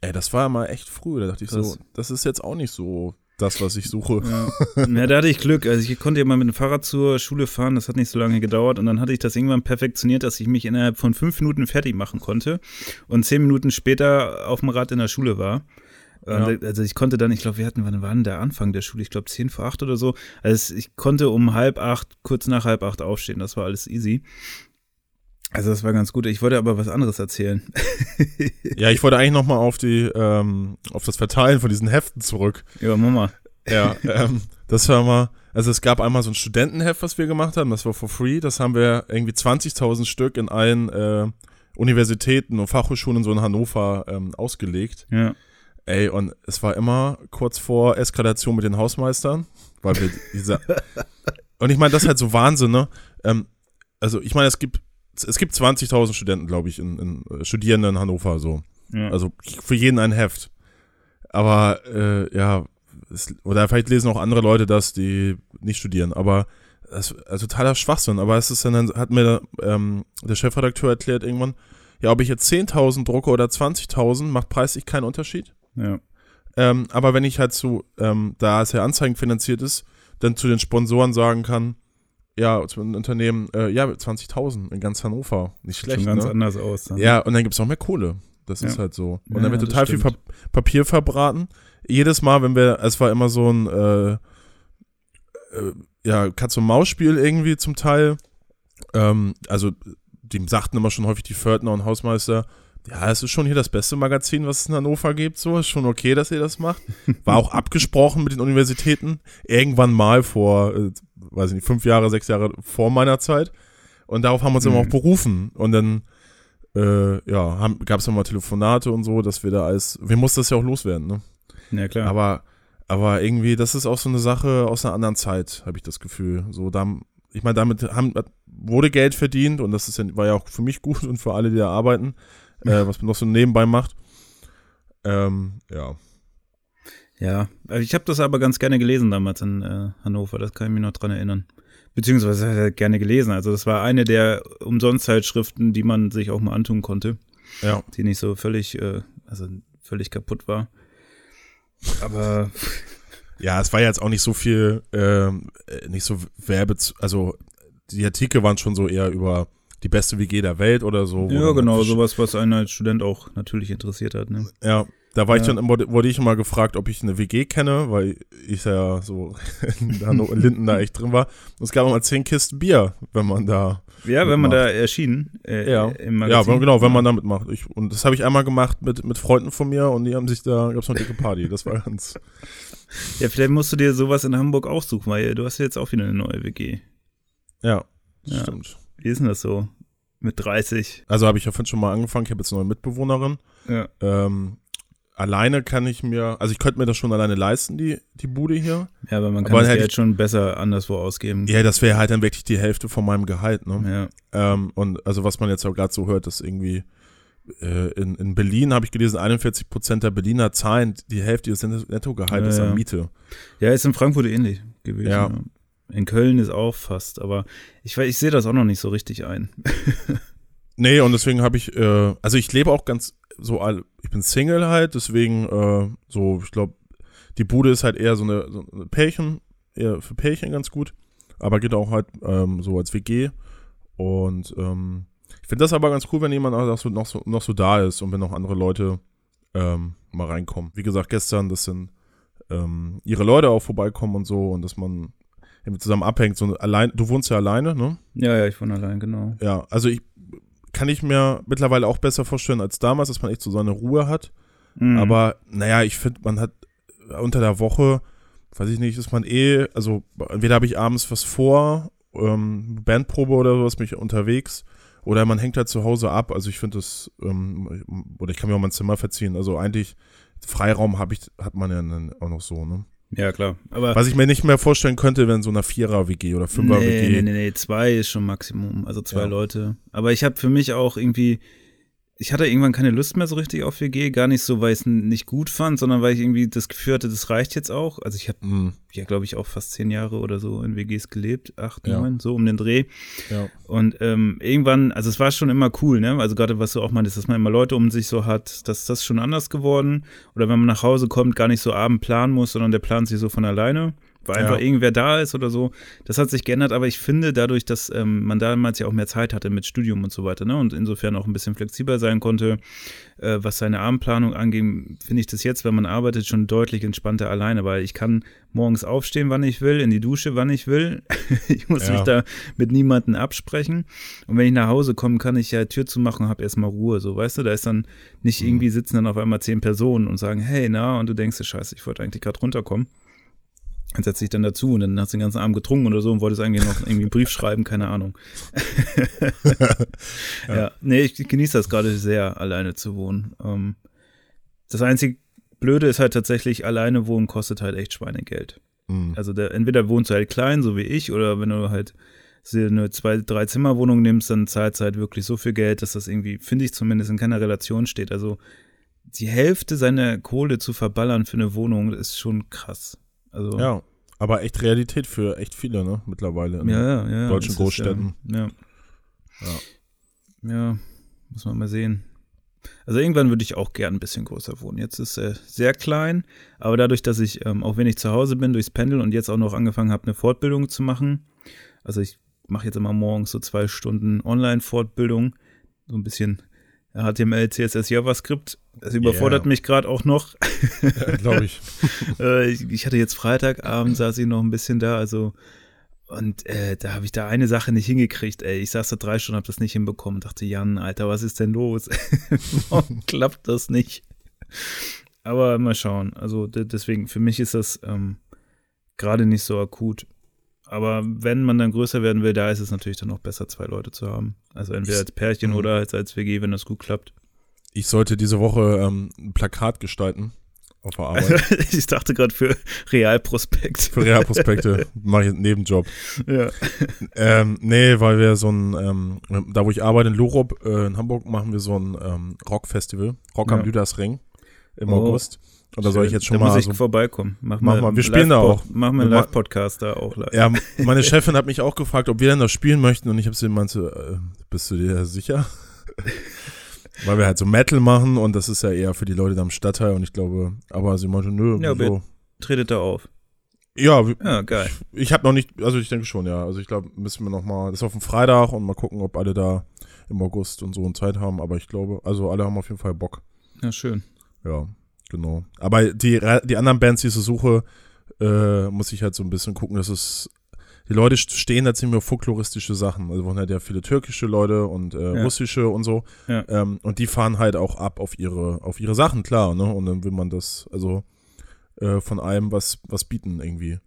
Ey, das war immer echt früh, da dachte ich so, Krass. das ist jetzt auch nicht so das, was ich suche. Ja. ja, da hatte ich Glück. Also ich konnte ja mal mit dem Fahrrad zur Schule fahren, das hat nicht so lange gedauert und dann hatte ich das irgendwann perfektioniert, dass ich mich innerhalb von fünf Minuten fertig machen konnte und zehn Minuten später auf dem Rad in der Schule war. Und Also ich konnte dann, ich glaube, wir hatten, wann war denn der Anfang der Schule? Ich glaube zehn vor acht oder so. Also ich konnte um halb acht, kurz nach halb acht aufstehen. Das war alles easy. Also das war ganz gut. Ich wollte aber was anderes erzählen. Ja, ich wollte eigentlich nochmal auf die, ähm, auf das Verteilen von diesen Heften zurück. Ja, Mama. Ja, ähm, das war mal, also es gab einmal so ein Studentenheft, was wir gemacht haben, das war for free, das haben wir irgendwie 20.000 Stück in allen äh, Universitäten und Fachhochschulen so in Hannover ähm, ausgelegt. Ja. Ey, und es war immer kurz vor Eskalation mit den Hausmeistern, weil wir diese, und ich meine, das ist halt so Wahnsinn, ne? Ähm, also ich meine, es gibt, es gibt 20.000 Studenten, glaube ich, in, in äh, Studierende in Hannover, so. ja. Also für jeden ein Heft. Aber äh, ja, es, oder vielleicht lesen auch andere Leute das, die nicht studieren. Aber das also totaler Schwachsinn. Aber es ist dann, dann hat mir ähm, der Chefredakteur erklärt irgendwann, ja, ob ich jetzt 10.000 drucke oder 20.000, macht preislich keinen Unterschied. ja. Ähm, aber wenn ich halt zu, ähm, da es ja anzeigenfinanziert ist, dann zu den Sponsoren sagen kann, ja, einem Unternehmen, äh, ja, 20.000 in ganz Hannover. Nicht schlecht, Schon ganz ne? anders aus. Dann. Ja, und dann gibt's noch mehr Kohle. Das ist Ja. halt so. Und Ja, dann wird total viel. Pa- Papier verbraten. Jedes Mal, wenn wir, es war immer so ein, äh, äh, ja, Katz-und-Maus-Spiel irgendwie zum Teil. Ähm, also, die sagten immer schon häufig die Fördner und Hausmeister, ja, es ist schon hier das beste Magazin, was es in Hannover gibt, so, ist schon okay, dass ihr das macht. War auch abgesprochen mit den Universitäten, irgendwann mal vor, äh, weiß ich nicht, fünf Jahre, sechs Jahre vor meiner Zeit. Und darauf haben wir uns immer Mhm. auch berufen. Und dann, äh, ja, gab es immer Telefonate und so, dass wir da alles, wir mussten das ja auch loswerden, ne? ja klar. Aber, aber irgendwie, das ist auch so eine Sache aus einer anderen Zeit, habe ich das Gefühl. So, da, ich meine, damit haben, wurde Geld verdient und das ist ja, war ja auch für mich gut und für alle, die da arbeiten, äh, was man noch so nebenbei macht. Ähm, ja. Ja, also ich habe das aber ganz gerne gelesen damals in äh, Hannover, das kann ich mich noch dran erinnern. Beziehungsweise äh, gerne gelesen. Also das war eine der Umsonstzeitschriften, die man sich auch mal antun konnte, Ja. die nicht so völlig, äh, also völlig kaputt war. Aber Ja, es war jetzt auch nicht so viel, ähm, äh, nicht so Werbe, also die Artikel waren schon so eher über die beste WG der Welt oder so. ja, genau, sowas, was einen als Student auch natürlich interessiert hat. Ne? Ja, da war ich Ja. dann, wurde, ich immer gefragt, ob ich eine WG kenne, weil ich ja so in, Linden da echt drin war. Und es gab immer zehn Kisten Bier, wenn man da. Ja, wenn man da erschien äh, Ja. im Ja, Magazin. genau, wenn man da mitmacht. Ich, und das habe ich einmal gemacht mit, mit Freunden von mir und die haben sich da, gab es noch eine dicke Party. Das war ganz. Ja, vielleicht musst du dir sowas in Hamburg auch suchen, weil du hast ja jetzt auch wieder eine neue WG. Ja, Ja. stimmt. Wie ist denn das so? Mit 30? Also habe ich ja vorhin schon mal angefangen. Ich habe jetzt eine neue Mitbewohnerin. Ja. Ähm, alleine kann ich mir, also ich könnte mir das schon alleine leisten, die, die Bude hier. Ja, aber man kann Aber das hätte Geld schon besser anderswo ausgeben. Ja, das wäre halt dann wirklich die Hälfte von meinem Gehalt, ne? Ja. Ähm, und also was man jetzt auch gerade so hört, ist irgendwie äh, in, in Berlin habe ich gelesen, 41 Prozent der Berliner zahlen die Hälfte ihres Nettogehaltes Ja, ja. an Miete. Ja, ist in Frankfurt ähnlich gewesen. Ja. In Köln ist auch fast, aber ich, weiß- ich sehe das auch noch nicht so richtig ein. Nee, und deswegen habe ich, äh, also ich lebe auch ganz so, all, ich bin Single halt, deswegen äh, so, ich glaube, die Bude ist halt eher so eine, so eine Pärchen, eher für Pärchen ganz gut, aber geht auch halt ähm, so als WG und ähm, ich finde das aber ganz cool, wenn jemand auch so, noch, so, noch so da ist und wenn noch andere Leute ähm, mal reinkommen. Wie gesagt, gestern, das sind ähm, ihre Leute auch vorbeikommen und so und dass man irgendwie zusammen abhängt. So allein, du wohnst ja alleine, ne? Ja, ja, ich wohne allein, genau. Ja, also ich kann ich mir mittlerweile auch besser vorstellen als damals, dass man echt so seine Ruhe hat. Mhm. Aber naja, ich finde, man hat unter der Woche, weiß ich nicht, ist man eh, also entweder habe ich abends was vor, ähm, Bandprobe oder sowas, bin ich unterwegs, oder man hängt halt zu Hause ab. Also ich finde das, ähm, oder ich kann mir auch mein Zimmer verziehen. Also eigentlich Freiraum habe ich, hat man ja dann auch noch so, ne? Ja, klar. Aber Was ich mir nicht mehr vorstellen könnte, wenn so einer Vierer-WG oder nee, Fünfer-WG. nee, nee, nee, zwei ist schon Maximum, also zwei Ja. Leute. Aber ich habe für mich auch irgendwie, ich hatte irgendwann keine Lust mehr so richtig auf WG, gar nicht so, weil ich es nicht gut fand, sondern weil ich irgendwie das Gefühl hatte, das reicht jetzt auch. Also ich habe Mhm, ja, glaube ich, auch fast zehn Jahre oder so in WGs gelebt, acht, Ja. neun, so um den Dreh. ja. Und ähm, irgendwann, also es war schon immer cool, ne? Also gerade was du auch meintest, dass man immer Leute um sich so hat, dass das schon anders geworden. Oder wenn man nach Hause kommt, gar nicht so Abend planen muss, sondern der plant sich so von alleine, weil Ja. einfach irgendwer da ist oder so. Das hat sich geändert, aber ich finde dadurch, dass ähm, man damals ja auch mehr Zeit hatte mit Studium und so weiter, ne? Und insofern auch ein bisschen flexibler sein konnte, äh, was seine Abendplanung angeht, finde ich das jetzt, wenn man arbeitet, schon deutlich entspannter alleine, weil ich kann morgens aufstehen, wann ich will, in die Dusche, wann ich will. ich muss Ja. mich da mit niemandem absprechen. Und wenn ich nach Hause komme, kann ich ja Tür zumachen und habe erstmal Ruhe. So, weißt du, da ist dann nicht Mhm. irgendwie sitzen dann auf einmal zehn Personen und sagen, hey, na, und du denkst, scheiße, ich wollte eigentlich gerade runterkommen. Dann setzt dich dann dazu und dann hast du den ganzen Abend getrunken oder so und wolltest eigentlich noch irgendwie einen Brief schreiben, keine Ahnung. ja. nee, ich genieße das gerade sehr, alleine zu wohnen. Ähm, das einzige Blöde ist halt tatsächlich, alleine wohnen kostet halt echt Schweinegeld. Mhm. Also der, entweder wohnst du halt klein, so wie ich, oder wenn du halt so eine zwei, drei Zimmerwohnung nimmst, dann zahlst du halt wirklich so viel Geld, dass das irgendwie, finde ich zumindest, in keiner Relation steht. Also die Hälfte seiner Kohle zu verballern für eine Wohnung ist schon krass. Also Ja, aber echt Realität für echt viele, ne, mittlerweile. in ja, ja, ja. deutschen Großstädten. Ja, Ja. ja. muss man mal sehen. Also irgendwann würde ich auch gern ein bisschen größer wohnen. Jetzt ist er sehr klein, aber dadurch, dass ich, ähm, auch wenn ich zu Hause bin, durchs Pendeln und jetzt auch noch angefangen habe, eine Fortbildung zu machen. Also ich mache jetzt immer morgens so zwei Stunden Online-Fortbildung, so ein bisschen HTML, CSS, JavaScript. Das überfordert Yeah. mich gerade auch noch. ja glaube ich. äh, ich, ich hatte jetzt Freitagabend, saß ich noch ein bisschen da, also und äh, da habe ich da eine Sache nicht hingekriegt, ey. Ich saß da drei Stunden, habe das nicht hinbekommen. Dachte, Jan, Alter, was ist denn los? Warum klappt das nicht? Aber mal schauen. Also de- deswegen, für mich ist das ähm, gerade nicht so akut. Aber wenn man dann größer werden will, da ist es natürlich dann auch besser, zwei Leute zu haben. Also entweder als Pärchen Mhm. oder als, als WG, wenn das gut klappt. Ich sollte diese Woche ähm, ein Plakat gestalten auf der Arbeit. Ich dachte gerade für Realprospekt. Für Realprospekte mache ich einen Nebenjob. Ja. Ähm, nee, weil wir so ein, ähm, da wo ich arbeite in Lorop äh, in Hamburg, machen wir so ein ähm, Rockfestival, Rock am Ja. Lüdersring im Oh. August. Und da soll ich jetzt schon da mal muss ich so vorbeikommen. Mach Mach mal, mal. Wir spielen da auch. Machen wir einen Live-Podcast da auch live. Ja, meine Chefin hat mich auch gefragt, ob wir denn das spielen möchten und ich habe sie meinte, äh, bist du dir sicher? Weil wir halt so Metal machen und das ist ja eher für die Leute da im Stadtteil und ich glaube, aber sie meinte, nö, Ja, so. Tretet da auf. Ja, Ja, geil. ich habe noch nicht, also ich denke schon, ja. Also ich glaube, müssen wir noch mal, das ist auf dem Freitag und mal gucken, ob alle da im August und so eine Zeit haben, aber ich glaube, also alle haben auf jeden Fall Bock. Ja, schön. Ja, genau. Aber die, die anderen Bands, die ich so suche, äh, muss ich halt so ein bisschen gucken, dass es die Leute st- stehen da ziemlich auf folkloristische Sachen. Also waren halt ja viele türkische Leute und äh, Ja. russische und so. Ja. Ähm, und die fahren halt auch ab auf ihre, auf ihre Sachen, klar, ne? Und dann will man das, also äh, von allem was, was bieten irgendwie.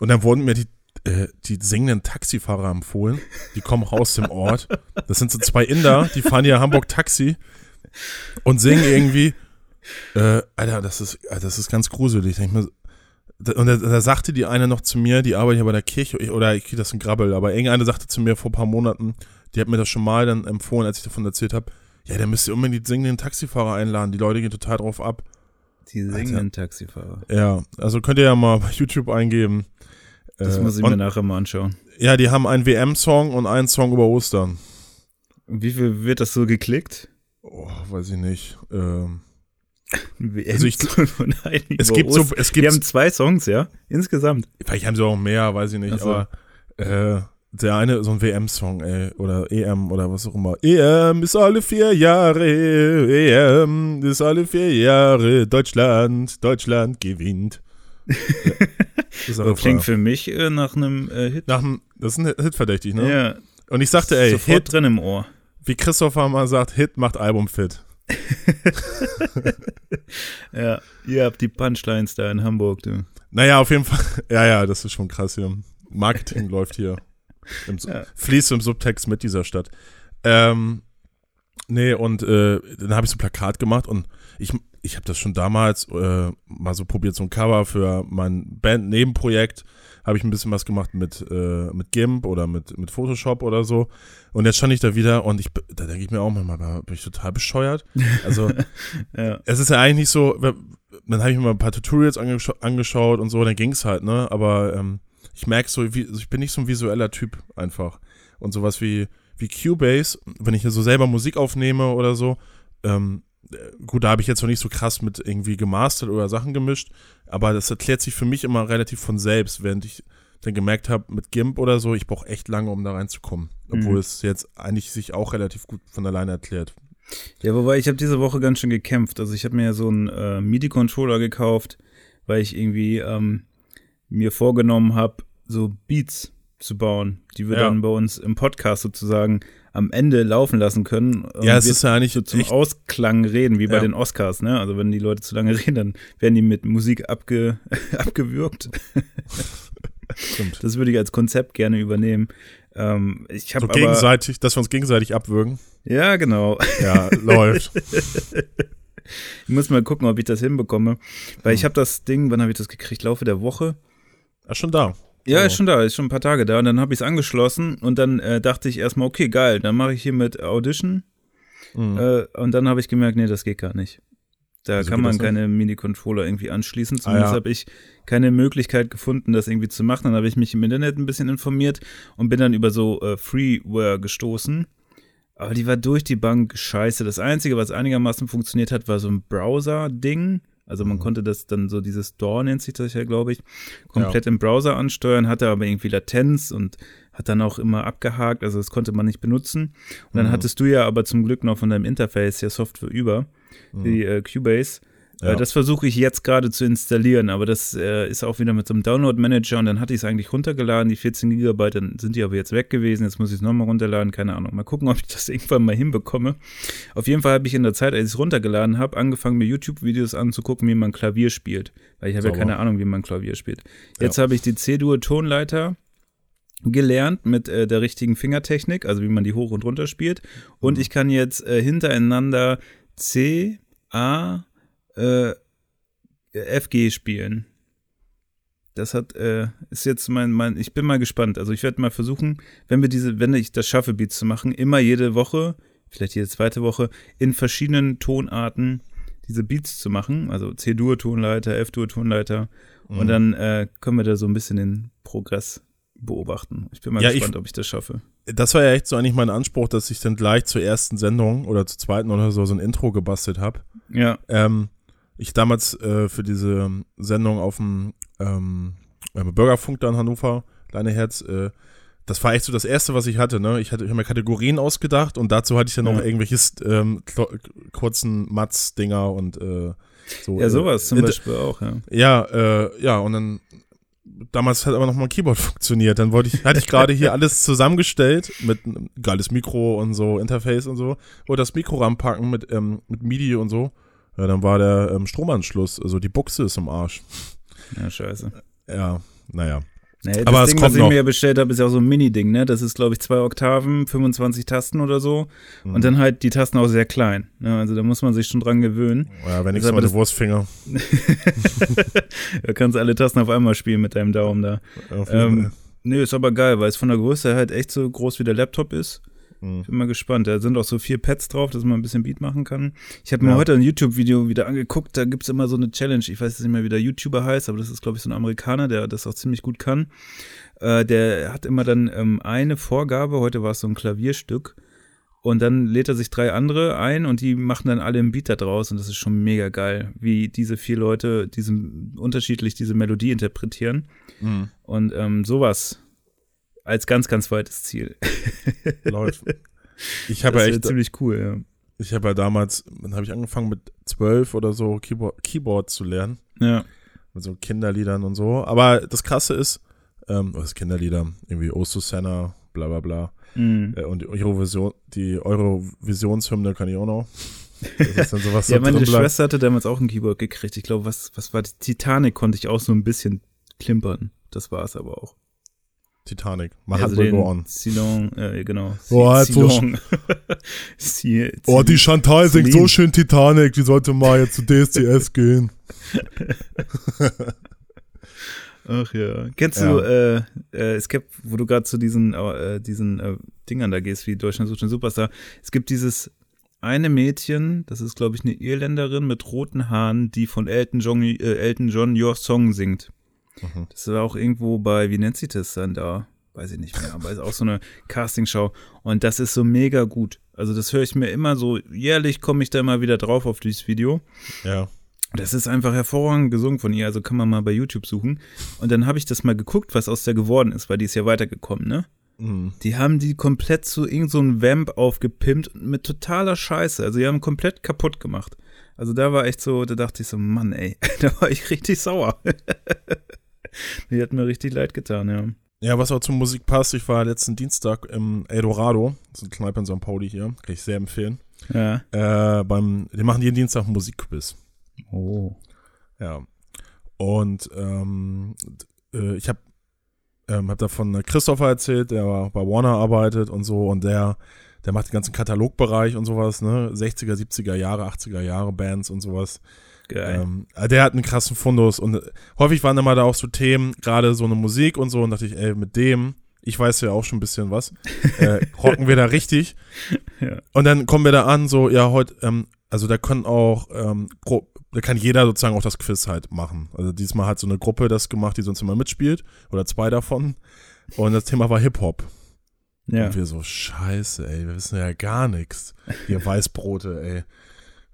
Und dann wurden mir die, äh, die singenden Taxifahrer empfohlen. Die kommen raus dem Ort. Das sind so zwei Inder, die fahren hier Hamburg Taxi und singen irgendwie. Äh, Alter, das ist, Alter, das ist ganz gruselig. Da- und da, da sagte die eine noch zu mir, die arbeitet ja bei der Kirche, oder ich krieg das ein Grabbel, aber irgendeine sagte zu mir vor ein paar Monaten, die hat mir das schon mal dann empfohlen, als ich davon erzählt habe, ja, dann müsst ihr unbedingt die singenden Taxifahrer einladen, die Leute gehen total drauf ab. Die singenden Taxifahrer. Ja, also könnt ihr ja mal bei YouTube eingeben. Das Äh, muss ich und, mir nachher mal anschauen. Ja, die haben einen WM-Song und einen Song über Ostern. Wie viel wird das so geklickt? Oh, weiß ich nicht. Ähm, Also ich- von es gibt so, es Die gibt, haben zwei Songs, ja? Insgesamt. vielleicht haben sie auch mehr, weiß ich nicht, so. aber äh, der eine, so ein WM-Song, ey, oder EM oder was auch immer. EM ist alle vier Jahre, EM ist alle vier Jahre, Deutschland, Deutschland gewinnt. Ja, das klingt für mich äh, nach einem äh, Hit. Nach, das ist ein Hit verdächtig, ne? Ja. Und ich sagte, ey, Hit, drin im Ohr. wie Christopher mal sagt, Hit macht Album fit. Ja, ihr habt die Punchlines da in Hamburg, du. Naja, auf jeden Fall. Ja, ja, das ist schon krass hier. Marketing läuft hier. Im, Ja. Fließt im Subtext mit dieser Stadt. Ähm, nee, und äh, dann habe ich so ein Plakat gemacht und ich, ich habe das schon damals äh, mal so probiert, so ein Cover für mein Band-Nebenprojekt. Habe ich ein bisschen was gemacht mit, äh, mit GIMP oder mit, mit Photoshop oder so. Und jetzt stand ich da wieder und ich, da denke ich mir auch manchmal, bin ich total bescheuert. Also, Ja. es ist ja eigentlich nicht so, dann habe ich mir mal ein paar Tutorials angesch angeschaut und so, dann ging es halt, ne? Aber ähm, ich merke so, wie, ich bin nicht so ein visueller Typ einfach. Und sowas wie, wie Cubase, wenn ich hier so selber Musik aufnehme oder so, ähm, äh, gut, da habe ich jetzt noch nicht so krass mit irgendwie gemastert oder Sachen gemischt, aber das erklärt sich für mich immer relativ von selbst, während ich dann gemerkt habe, mit GIMP oder so, ich brauche echt lange, um da reinzukommen. Obwohl Mhm. es jetzt eigentlich sich auch relativ gut von alleine erklärt. Ja, wobei ich habe diese Woche ganz schön gekämpft. Also ich habe mir ja so einen äh, MIDI-Controller gekauft, weil ich irgendwie ähm, mir vorgenommen habe, so Beats zu bauen, die wir Ja. dann bei uns im Podcast sozusagen am Ende laufen lassen können. Und Ja, es ist ja eigentlich so zum Ausklang reden, wie bei Ja. den Oscars, ne? Also wenn die Leute zu lange reden, dann werden die mit Musik abge abgewürgt. stimmt. Das würde ich als Konzept gerne übernehmen. Ähm, ich habe So aber gegenseitig, dass wir uns gegenseitig abwürgen. ja genau. Ja, läuft. Ich muss mal gucken, ob ich das hinbekomme, weil Hm. ich habe das Ding, wann habe ich das gekriegt? Laufe der Woche. Ja, schon da. Ja, ist schon da, ist schon ein paar Tage da und dann habe ich es angeschlossen und dann äh, dachte ich erstmal, okay, geil, dann mache ich hier mit Audition Mhm. äh, und dann habe ich gemerkt, nee, das geht gar nicht. Da Wieso kann man keine Mini-Controller irgendwie anschließen. Zumindest Ah, ja. habe ich keine Möglichkeit gefunden, das irgendwie zu machen. Dann habe ich mich im Internet ein bisschen informiert und bin dann über so äh, Freeware gestoßen. Aber die war durch die Bank scheiße. Das Einzige, was einigermaßen funktioniert hat, war so ein Browser-Ding. Also man Mhm. konnte das dann so, dieses DAW nennt sich das ja, glaube ich, komplett im Browser ansteuern, hatte aber irgendwie Latenz und hat dann auch immer abgehakt, also das konnte man nicht benutzen. Und dann Mhm. hattest du ja aber zum Glück noch von deinem Interface ja Software über, Mhm. die äh, Cubase. Ja. Äh, das versuche ich jetzt gerade zu installieren, aber das äh, ist auch wieder mit so einem Download-Manager und dann hatte ich es eigentlich runtergeladen, die 14 Gigabyte, dann sind die aber jetzt weg gewesen, jetzt muss ich es nochmal runterladen, keine Ahnung. Mal gucken, ob ich das irgendwann mal hinbekomme. Auf jeden Fall habe ich in der Zeit, als ich es runtergeladen habe, angefangen, mir YouTube-Videos anzugucken, wie man Klavier spielt, weil ich habe ja keine Ahnung, wie man Klavier spielt. Jetzt habe ich die C-Dur-Tonleiter gelernt mit äh, der richtigen Fingertechnik, also wie man die hoch und runter spielt. Und Mhm. ich kann jetzt äh, hintereinander C, A, äh, FG spielen. Das hat, äh, ist jetzt mein, mein, ich bin mal gespannt. Also ich werde mal versuchen, wenn wir diese, wenn ich das schaffe, Beats zu machen, immer jede Woche, vielleicht jede zweite Woche, in verschiedenen Tonarten diese Beats zu machen. Also C-Dur-Tonleiter, F-Dur-Tonleiter. Mhm. Und dann äh, können wir da so ein bisschen den Progress beobachten. Ich bin mal Ja, ich- gespannt, ob ich das schaffe. das war ja echt so eigentlich mein Anspruch, dass ich dann gleich zur ersten Sendung oder zur zweiten oder so so ein Intro gebastelt habe. Ja, Ähm, ich damals äh, für diese Sendung auf dem ähm, beim Bürgerfunk da in Hannover, Kleine Herz, äh, das war echt so das erste, was ich hatte. Ne? Ich hatte ich hab mir Kategorien ausgedacht und dazu hatte ich dann noch Ja. irgendwelches ähm, klo- kurzen Matz-Dinger und äh, so. ja sowas äh, zum Beispiel auch, ja. Ja, äh, ja, und dann damals hat aber noch mal ein Keyboard funktioniert. Dann wollte ich, hatte ich gerade hier alles zusammengestellt mit einem geiles Mikro und so, Interface und so. Wollte das Mikro ranpacken mit, ähm, mit MIDI und so. Ja, dann war der ähm, Stromanschluss, also die Buchse ist im Arsch. Ja, scheiße. Ja, naja. Nee, das Aber Ding, was ich noch. mir ja bestellt habe, ist ja auch so ein Mini-Ding, ne? Das ist, glaube ich, zwei Oktaven, 25 Tasten oder so. Mhm. Und dann halt die Tasten auch sehr klein. Ne? Also da muss man sich schon dran gewöhnen. Ja, wenn ich meine das- Wurstfinger. Da kannst du alle Tasten auf einmal spielen mit deinem Daumen da. Auf jeden Ähm, nö, ist aber geil, weil es von der Größe halt echt so groß wie der Laptop ist. Mhm. Bin mal gespannt. Da sind auch so vier Pads drauf, dass man ein bisschen Beat machen kann. Ich habe mir Ja. heute ein YouTube-Video wieder angeguckt. Da gibt's immer so eine Challenge. Ich weiß jetzt nicht mehr, wie der YouTuber heißt, aber das ist, glaube ich, so ein Amerikaner, der das auch ziemlich gut kann. Äh, der hat immer dann ähm, eine Vorgabe. Heute war es so ein Klavierstück. Und dann lädt er sich drei andere ein und die machen dann alle einen Beat da draus und das ist schon mega geil, wie diese vier Leute diesen, unterschiedlich diese Melodie interpretieren. Mhm. Und ähm, sowas als ganz, ganz weites Ziel. Läuft. Ich habe ja echt, ziemlich cool, ja. ich habe ja damals, dann habe ich angefangen mit zwölf oder so Keyboard, Keyboard zu lernen. Ja, Mit so Kinderliedern und so. Aber das Krasse ist, ähm, was Kinderlieder? Irgendwie O Susanna, bla bla bla. mhm. Äh, und die Eurovision, die Eurovisionshymne kann ich auch noch. Das ist dann sowas ja meine. Schwester hatte damals auch ein Keyboard gekriegt. Ich glaube, was, was war die Titanic, konnte ich auch so ein bisschen klimpern. Das war es aber auch. Titanic. My Also will den go on. Äh, genau. Oh, halt so Oh, die Chantal singt so schön Titanic, die sollte mal jetzt zu DSDS gehen. Ach ja. Kennst Ja. du, äh, äh, es gibt, wo du gerade zu diesen, äh, diesen äh, Dingern da gehst, wie Deutschland sucht den Superstar, es gibt dieses eine Mädchen, das ist, glaube ich, eine Irländerin mit roten Haaren, die von Elton John, äh, Elton John Your Song singt. Mhm. Das war auch irgendwo bei, wie nennt sie das dann da? Weiß ich nicht mehr, aber ist auch so eine Castingshow. Und das ist so mega gut. Also das höre ich mir immer so, jährlich komme ich da immer wieder drauf auf dieses Video. Ja. Das ist einfach hervorragend gesungen von ihr, also kann man mal bei YouTube suchen. Und dann habe ich das mal geguckt, was aus der geworden ist, weil die ist ja weitergekommen, ne? Mhm. Die haben die komplett zu irgendeinem so einem Vamp aufgepimpt mit totaler Scheiße. Also die haben komplett kaputt gemacht. Also da war echt so, da dachte ich so, Mann, ey, da war ich richtig sauer. die hat mir richtig leid getan, ja. Ja, was auch zur Musik passt, ich war letzten Dienstag im Eldorado, das ist eine Kneipe in St. Pauli hier, kann ich sehr empfehlen. Ja. Äh, beim, die machen jeden Dienstag einen Musikquiz. Oh. Ja. Und ähm, äh, ich habe ähm, hab da von Christopher erzählt, der bei Warner arbeitet und so und der, der macht den ganzen Katalogbereich und sowas, ne? 60er, 70er Jahre, 80er Jahre Bands und sowas. Ähm, äh, der hat einen krassen Fundus und äh, häufig waren immer da auch so Themen, gerade so eine Musik und so und dachte ich, ey, mit dem, ich weiß ja auch schon ein bisschen was, äh, rocken wir da richtig. Ja. Und dann kommen wir da an, so, ja, heute, ähm, also da können auch, ähm, da kann jeder sozusagen auch das Quiz halt machen. Also diesmal hat so eine Gruppe das gemacht, die sonst immer mitspielt, oder zwei davon. Und das Thema war Hip-Hop. ja. Und wir so, scheiße, ey, wir wissen ja gar nichts. Ihr Weißbrote, ey.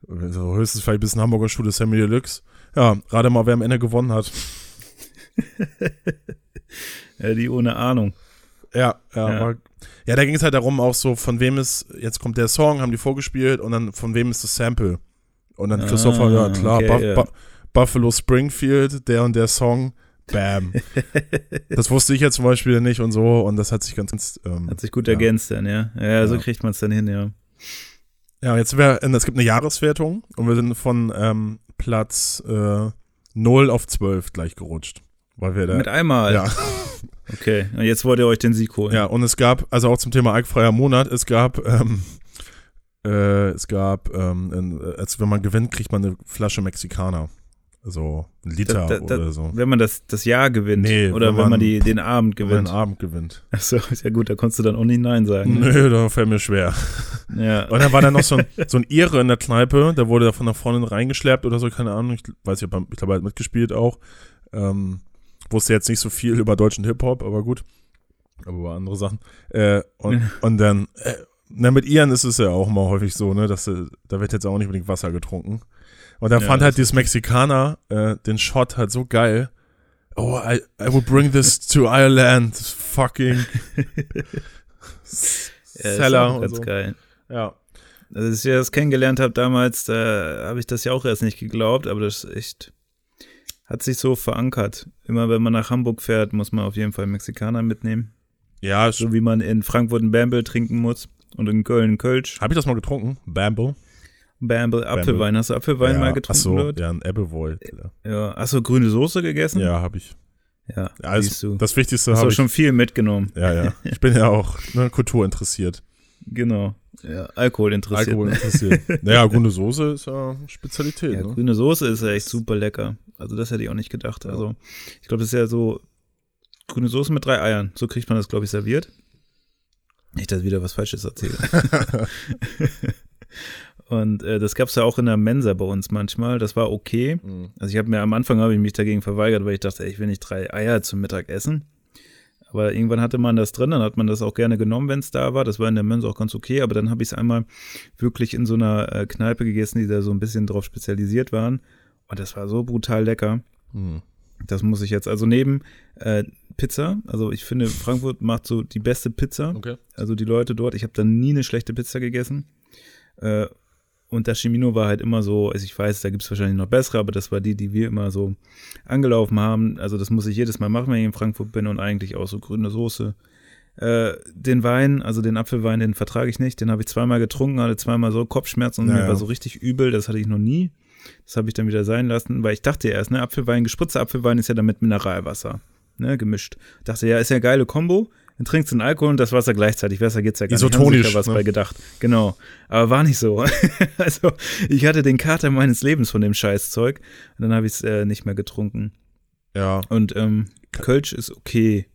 So höchstens vielleicht ein bisschen Hamburger Schule Sammy Deluxe. Ja, gerade mal, wer am Ende gewonnen hat. ja, die ohne Ahnung. Ja, ja. Ja. Ja, ja da ging es halt darum, auch so, von wem ist, jetzt kommt der Song, haben die vorgespielt und dann von wem ist das Sample. Und dann Christopher, Ah, ja klar, okay, Buff, ja. Bu- Buffalo Springfield, der und der Song, bam. das wusste ich jetzt zum Beispiel nicht und so und das hat sich ganz, ganz ähm, Hat sich gut ja. ergänzt dann, ja. Ja, so Ja. kriegt man es dann hin, ja. Ja, jetzt wäre, es gibt eine Jahreswertung und wir sind von ähm, Platz äh, 0 auf 12 gleich gerutscht. Weil wir da, Mit einmal. ja, Okay, und jetzt wollt ihr euch den Sieg holen. ja, und es gab, also auch zum Thema alkfreier Monat, es gab, ähm, äh, es gab, ähm, äh, als wenn man gewinnt, kriegt man eine Flasche Mexikaner. Also ein Liter Da- da- da- oder so. Wenn man das, das Jahr gewinnt. Nee, oder wenn wenn man, man- die, den Abend Wenn man gewinnt. Abend gewinnt. Achso, ist ja gut, da konntest du dann auch nicht Nein sagen. ne? Nö, da fällt mir schwer. Ja. Und dann war da noch so ein, so ein Ire in der Kneipe, der wurde da von der Freundin reingeschleppt oder so, keine Ahnung. Ich weiß nicht, ich glaube, er hat mitgespielt auch. Ähm, wusste jetzt nicht so viel über deutschen Hip-Hop, aber gut. Aber über andere Sachen. Äh, und, und dann, äh, na, mit Iren ist es ja auch mal häufig so, ne, dass äh, da wird jetzt auch nicht unbedingt Wasser getrunken. Und dann Ja, fand halt dieses Mexikaner äh, den Shot halt so geil. Oh, I, I will bring this to Ireland. Fucking Ja, Seller und ganz so. geil. Ja. Also, als ich das kennengelernt habe damals, da habe ich das ja auch erst nicht geglaubt, aber das ist echt, hat sich so verankert. Immer wenn man nach Hamburg fährt, muss man auf jeden Fall Mexikaner mitnehmen. Ja, So wie man in Frankfurt ein Bamble trinken muss und in Köln ein Kölsch. Habe ich das mal getrunken? Bamble? Bamble, Apfelwein. Hast du Apfelwein ja, mal getrunken Achso, dort? ja, ein Appleboy. Ja. Hast du grüne Soße gegessen? Ja, habe ich. Ja, Ja, also. Das Wichtigste habe ich. schon viel mitgenommen. Ja, ja. Ich bin ja auch ne, Kultur interessiert. Genau. Ja, Alkohol interessiert. Alkohol ne? interessiert. naja, grüne Soße ist ja Spezialität. Ja, ne? grüne Soße ist ja echt super lecker. Also das hätte ich auch nicht gedacht. Also ich glaube, das ist ja so grüne Soße mit drei Eiern. So kriegt man das, glaube ich, serviert. Nicht, dass ich wieder was Falsches erzähle. Und äh, das gab es ja auch in der Mensa bei uns manchmal. Das war okay. Mhm. Also ich habe mir am Anfang habe ich mich dagegen verweigert, weil ich dachte, ey, ich will nicht drei Eier zum Mittag essen. Aber irgendwann hatte man das drin, dann hat man das auch gerne genommen, wenn es da war. Das war in der Mensa auch ganz okay. Aber dann habe ich es einmal wirklich in so einer äh, Kneipe gegessen, die da so ein bisschen drauf spezialisiert waren. Und das war so brutal lecker. Mhm. Das muss ich jetzt. Also neben äh, Pizza, also ich finde, Frankfurt macht so die beste Pizza. Okay. Also die Leute dort, ich habe da nie eine schlechte Pizza gegessen. Äh, und das Chimino war halt immer so, also ich weiß, da gibt es wahrscheinlich noch bessere, aber das war die, die wir immer so angelaufen haben. Also das muss ich jedes Mal machen, wenn ich in Frankfurt bin und eigentlich auch so grüne Soße. Äh, den Wein, also den Apfelwein, den vertrage ich nicht. Den habe ich zweimal getrunken, hatte zweimal so Kopfschmerzen und Ja, mir ja. war so richtig übel. Das hatte ich noch nie. Das habe ich dann wieder sein lassen, weil ich dachte erst, ne, Apfelwein, gespritzter Apfelwein ist ja dann mit Mineralwasser, ne, gemischt. Dachte, ja, ist ja geile Kombo. Dann trinkst du den Alkohol und das Wasser gleichzeitig. Besser geht's ja gar nicht. Isotonisch, sich da was ne? bei gedacht. Genau. Aber war nicht so. also, ich hatte den Kater meines Lebens von dem Scheißzeug und dann habe ich es äh, nicht mehr getrunken. Ja. Und ähm, Kölsch ist okay.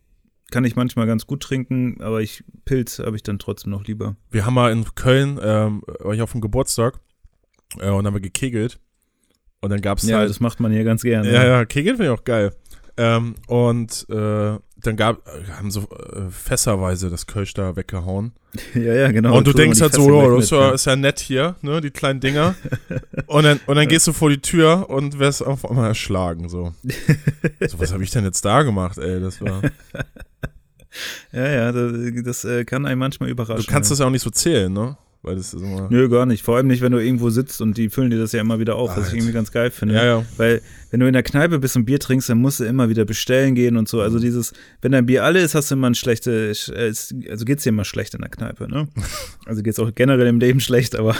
Kann ich manchmal ganz gut trinken, aber ich Pilz habe ich dann trotzdem noch lieber. Wir haben mal in Köln, ähm, war ich auf dem Geburtstag äh, und dann haben wir gekegelt. Und dann gab es Ja, halt. das macht man hier ganz gerne. Ja, ja, kegeln finde ich auch geil. Ähm, und äh, dann gab, äh, haben so äh, fässerweise das Kölsch da weggehauen. ja, ja, genau. und du denkst halt so, oh, das ist mit, ja, ist ja nett hier, ne, die kleinen Dinger. und dann, und dann gehst du vor die Tür und wirst auf einmal erschlagen, so. so was habe ich denn jetzt da gemacht, ey? Das war. Ja, ja, das, das äh, kann einen manchmal Du überraschen. kannst ja. das ja auch nicht so zählen, ne? Weil das ist immer. Nö, gar nicht. Vor allem nicht, wenn du irgendwo sitzt und die füllen dir das ja immer wieder auf, was ich Alter. irgendwie ganz geil finde. Ja, ja. Weil, wenn du in der Kneipe bist und Bier trinkst, dann musst du immer wieder bestellen gehen und so. Also dieses, wenn dein Bier alle ist, hast du immer ein schlechte, äh, also geht's dir immer schlecht in der Kneipe, ne? Also geht's auch generell im Leben schlecht, aber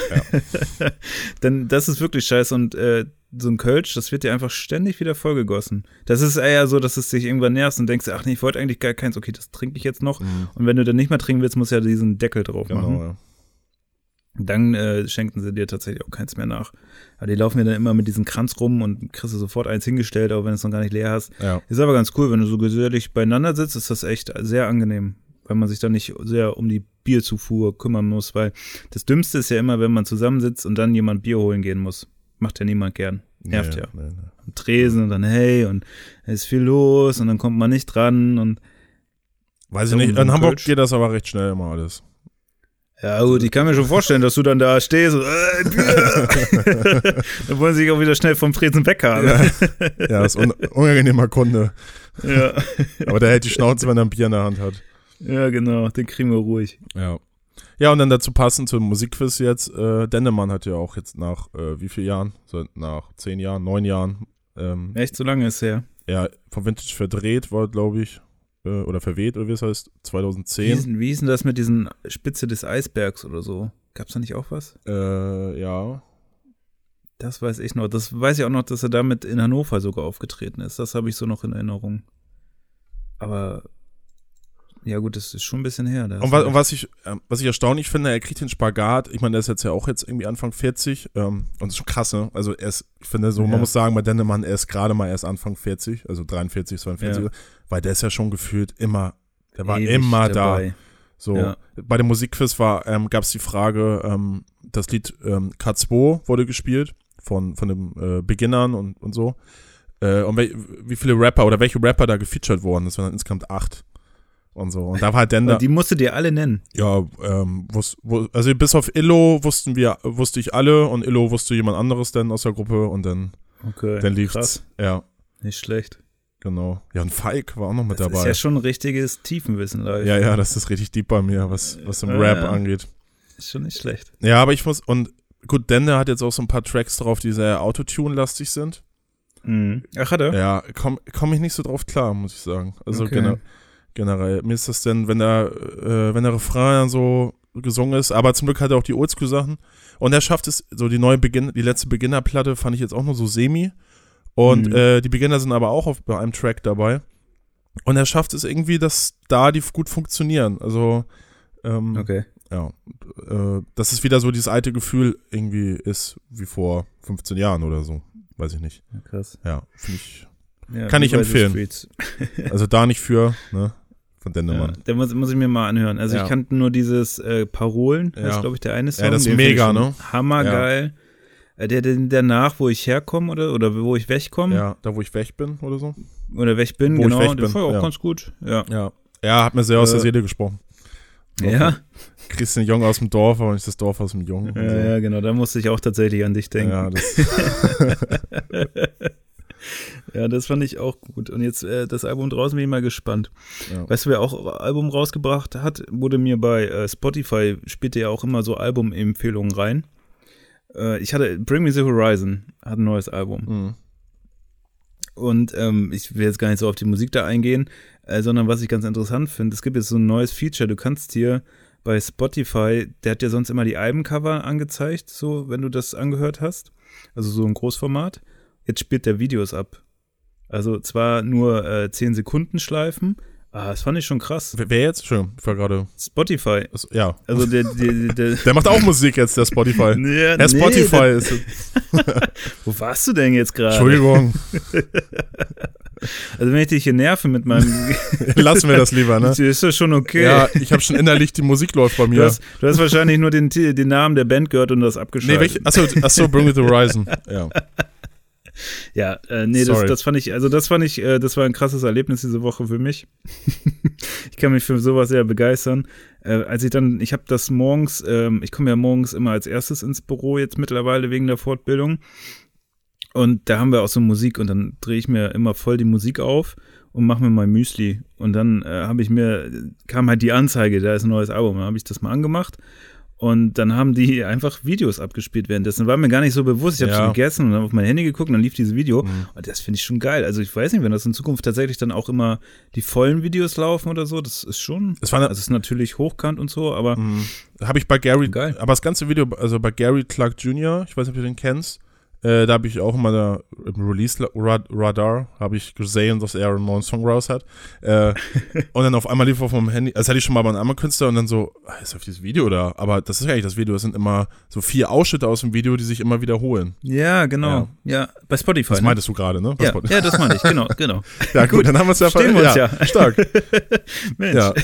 dann, das ist wirklich scheiße und äh, so ein Kölsch, das wird dir einfach ständig wieder vollgegossen. Das ist eher so, dass es dich irgendwann nervt und denkst, ach nee, ich wollte eigentlich gar keins, okay, das trinke ich jetzt noch. Mhm. Und wenn du dann nicht mehr trinken willst, musst du ja diesen Deckel drauf Genau, machen. ja. Dann äh, schenken sie dir tatsächlich auch keins mehr nach. Aber die laufen mir dann immer mit diesem Kranz rum und kriegst du sofort eins hingestellt, auch wenn du es noch gar nicht leer hast. ja. Ist aber ganz cool, wenn du so gesellig beieinander sitzt, ist das echt sehr angenehm, weil man sich dann nicht sehr um die Bierzufuhr kümmern muss, weil das Dümmste ist ja immer, wenn man zusammensitzt und dann jemand Bier holen gehen muss. Macht ja niemand gern. Nervt Nee, ja. nee, nee. Am Tresen und dann, hey, und es ist viel los und dann kommt man nicht dran und Weiß ich nicht. In Hamburg Kölsch. geht das aber recht schnell immer alles. Ja, gut, ich kann mir schon vorstellen, dass du dann da stehst und, äh, Bier. dann wollen sie sich auch wieder schnell vom Tresen weghaben. Ja, das ist un unangenehmer Kunde. Ja. Aber der hält die Schnauze, wenn er ein Bier in der Hand hat. ja, genau, den kriegen wir ruhig. Ja. Ja, und dann dazu passend zum Musikquiz jetzt, äh, Dennemann hat ja auch jetzt nach äh, wie vielen Jahren? So, nach zehn Jahren, neun Jahren, ähm, Echt, so lange ist her. ja, vom Vintage verdreht war, glaube ich, äh, oder verweht, oder wie es heißt, Wie 2010. ist, wie ist denn das mit diesen Spitze des Eisbergs oder so? Gab's da nicht auch was? Äh, ja. Das weiß ich noch. Das weiß ich auch noch, dass er damit in Hannover sogar aufgetreten ist. Das habe ich so noch in Erinnerung. Aber ja gut, das ist schon ein bisschen her. da Und, hast wa du und was ich, ähm, was ich erstaunlich finde, er kriegt den Spagat. Ich meine, der ist jetzt ja auch jetzt irgendwie Anfang 40 ähm, und das ist schon krass, ne? Also er ist, ich finde so, Ja. man muss sagen, bei Dennemann, er ist gerade mal erst Anfang 40, also 43, 42, Ja. weil der ist ja schon gefühlt immer, der war ewig immer da. dabei. So, Ja. bei dem Musikquiz war, ähm, gab es die Frage, ähm, das Lied ähm, K2 wurde gespielt von, von den äh, Beginnern und, und so. Äh, und wie viele Rapper oder welche Rapper da gefeatured wurden, das waren dann insgesamt acht und so. Und da war halt dann da, Und die musst du dir alle nennen. ja, ähm, wus, wu- also bis auf Illo wussten wir, wusste ich alle und Illo wusste jemand anderes dann aus der Gruppe und dann, Okay. dann lief's. Krass. Ja, Nicht schlecht. genau. Ja, und Falk war auch noch mit Das ist dabei. ja schon ein richtiges Tiefenwissen live. ja, ja, das ist richtig deep bei mir, was, was im Ja, Rap ja. angeht. Ist schon nicht schlecht. Ja, aber ich muss, und gut, Dende hat jetzt auch so ein paar Tracks drauf, die sehr Autotune-lastig sind. Mhm. Ach, hat er? Ja, komme komm ich nicht so drauf klar, muss ich sagen. Also Okay. gener generell. Mir ist das denn, wenn der, äh, wenn der Refrain dann so gesungen ist, aber zum Glück hat er auch die Oldschool-Sachen. Und er schafft es, so die neue Beginn, die letzte Beginnerplatte fand ich jetzt auch nur so semi. Und Mhm. äh, die Beginner sind aber auch auf, bei einem Track dabei. Und er schafft es irgendwie, dass da die gut funktionieren. Also, ähm, Okay. ja, äh, dass es wieder so dieses alte Gefühl irgendwie ist, wie vor 15 Jahren oder so. Weiß ich nicht. Ja, krass. Ja, finde ich. Ja, Kann ich empfehlen. Also da nicht für, ne? Von Ja, Dendemann. der muss, muss ich mir mal anhören. Also Ja. ich kannte nur dieses äh, Parolen, das Ja. ist glaube ich der eine Song. Ja, das ist den mega, ich ne? Hammergeil. Äh, Der, der danach, wo ich herkomme oder, oder wo ich wegkomme Ja, da wo ich weg bin oder so. oder weg bin, Wo ich genau, weg den bin, ich auch ja. ganz gut. Ja. Ja. Ja, hat mir sehr aus der Äh, Seele gesprochen. Ja, Kriegst den Jungen aus dem Dorf, aber nicht das Dorf aus dem Jungen. ja, so. ja, genau, da musste ich auch tatsächlich an dich denken. ja, das, Ja, das fand ich auch gut. Und jetzt äh, das Album draußen bin ich mal gespannt. Ja. Weißt du, wer auch Album rausgebracht hat, wurde mir bei äh, Spotify, spielte ja auch immer so Albumempfehlungen rein. Äh, ich hatte Bring Me the Horizon, hat ein neues Album. Mhm. Und ähm, ich will jetzt gar nicht so auf die Musik da eingehen, äh, sondern was ich ganz interessant finde, es gibt jetzt so ein neues Feature, du kannst hier bei Spotify, der hat ja sonst immer die Albencover angezeigt, so wenn du das angehört hast, also so ein Großformat. Jetzt spielt der Videos ab. Also zwar nur äh, 10 Sekunden Schleifen, ah, das fand ich schon krass. Wer jetzt? Schön, ich war gerade. Spotify. also, Ja. Also der, der, der, Der macht auch Musik jetzt, der Spotify. Ja, Der nee, Spotify der- ist. Wo warst du denn jetzt gerade? Entschuldigung, Also wenn ich dich hier nerve mit meinem, lassen wir das lieber, ne? ist das schon okay. Ja, ich habe schon innerlich die Musik läuft bei Du mir. hast, du hast wahrscheinlich nur den, den Namen der Band gehört und das Nee, abgeschaltet. welch, achso, achso, Bring Me the Horizon. Ja. Ja, äh, nee, das, das fand ich, also das fand ich, äh, das war ein krasses Erlebnis diese Woche für mich. ich kann mich für sowas sehr begeistern. Äh, als ich dann, ich habe das morgens, ähm, ich komme ja morgens immer als erstes ins Büro jetzt mittlerweile wegen der Fortbildung. Und da haben wir auch so Musik und dann drehe ich mir immer voll die Musik auf und mache mir mein Müsli. Und dann äh, habe ich mir, kam halt die Anzeige, da ist ein neues Album. Dann habe ich das mal angemacht. Und dann haben die einfach Videos abgespielt währenddessen. War mir gar nicht so bewusst. Ich habe Ja. so gegessen und dann auf mein Handy geguckt und dann lief dieses Video. Mhm. Und das finde ich schon geil. Also ich weiß nicht, wenn das in Zukunft tatsächlich dann auch immer die vollen Videos laufen oder so, das ist schon. Es war Also es ist natürlich hochkant und so, aber habe ich bei Gary, Geil. aber das ganze Video, also bei Gary Clark Jr., ich weiß nicht, ob du den kennst, äh, da habe ich auch immer da im Release-Radar, habe ich gesehen, dass er einen neuen Song raus hat. Äh, und dann auf einmal lief auf meinem Handy, das hatte ich schon mal bei einem anderen Künstler und dann so, ah, ist auf dieses Video da? Aber das ist ja eigentlich das Video, das sind immer so vier Ausschnitte aus dem Video, die sich immer wiederholen. ja, genau. Ja, bei Spotify. Das ne? meintest du gerade, ne? Ja, ja, das meine ich, genau, genau. ja, gut, dann haben wir es ja Stehen wir uns ja. Stark. Mensch. Ja.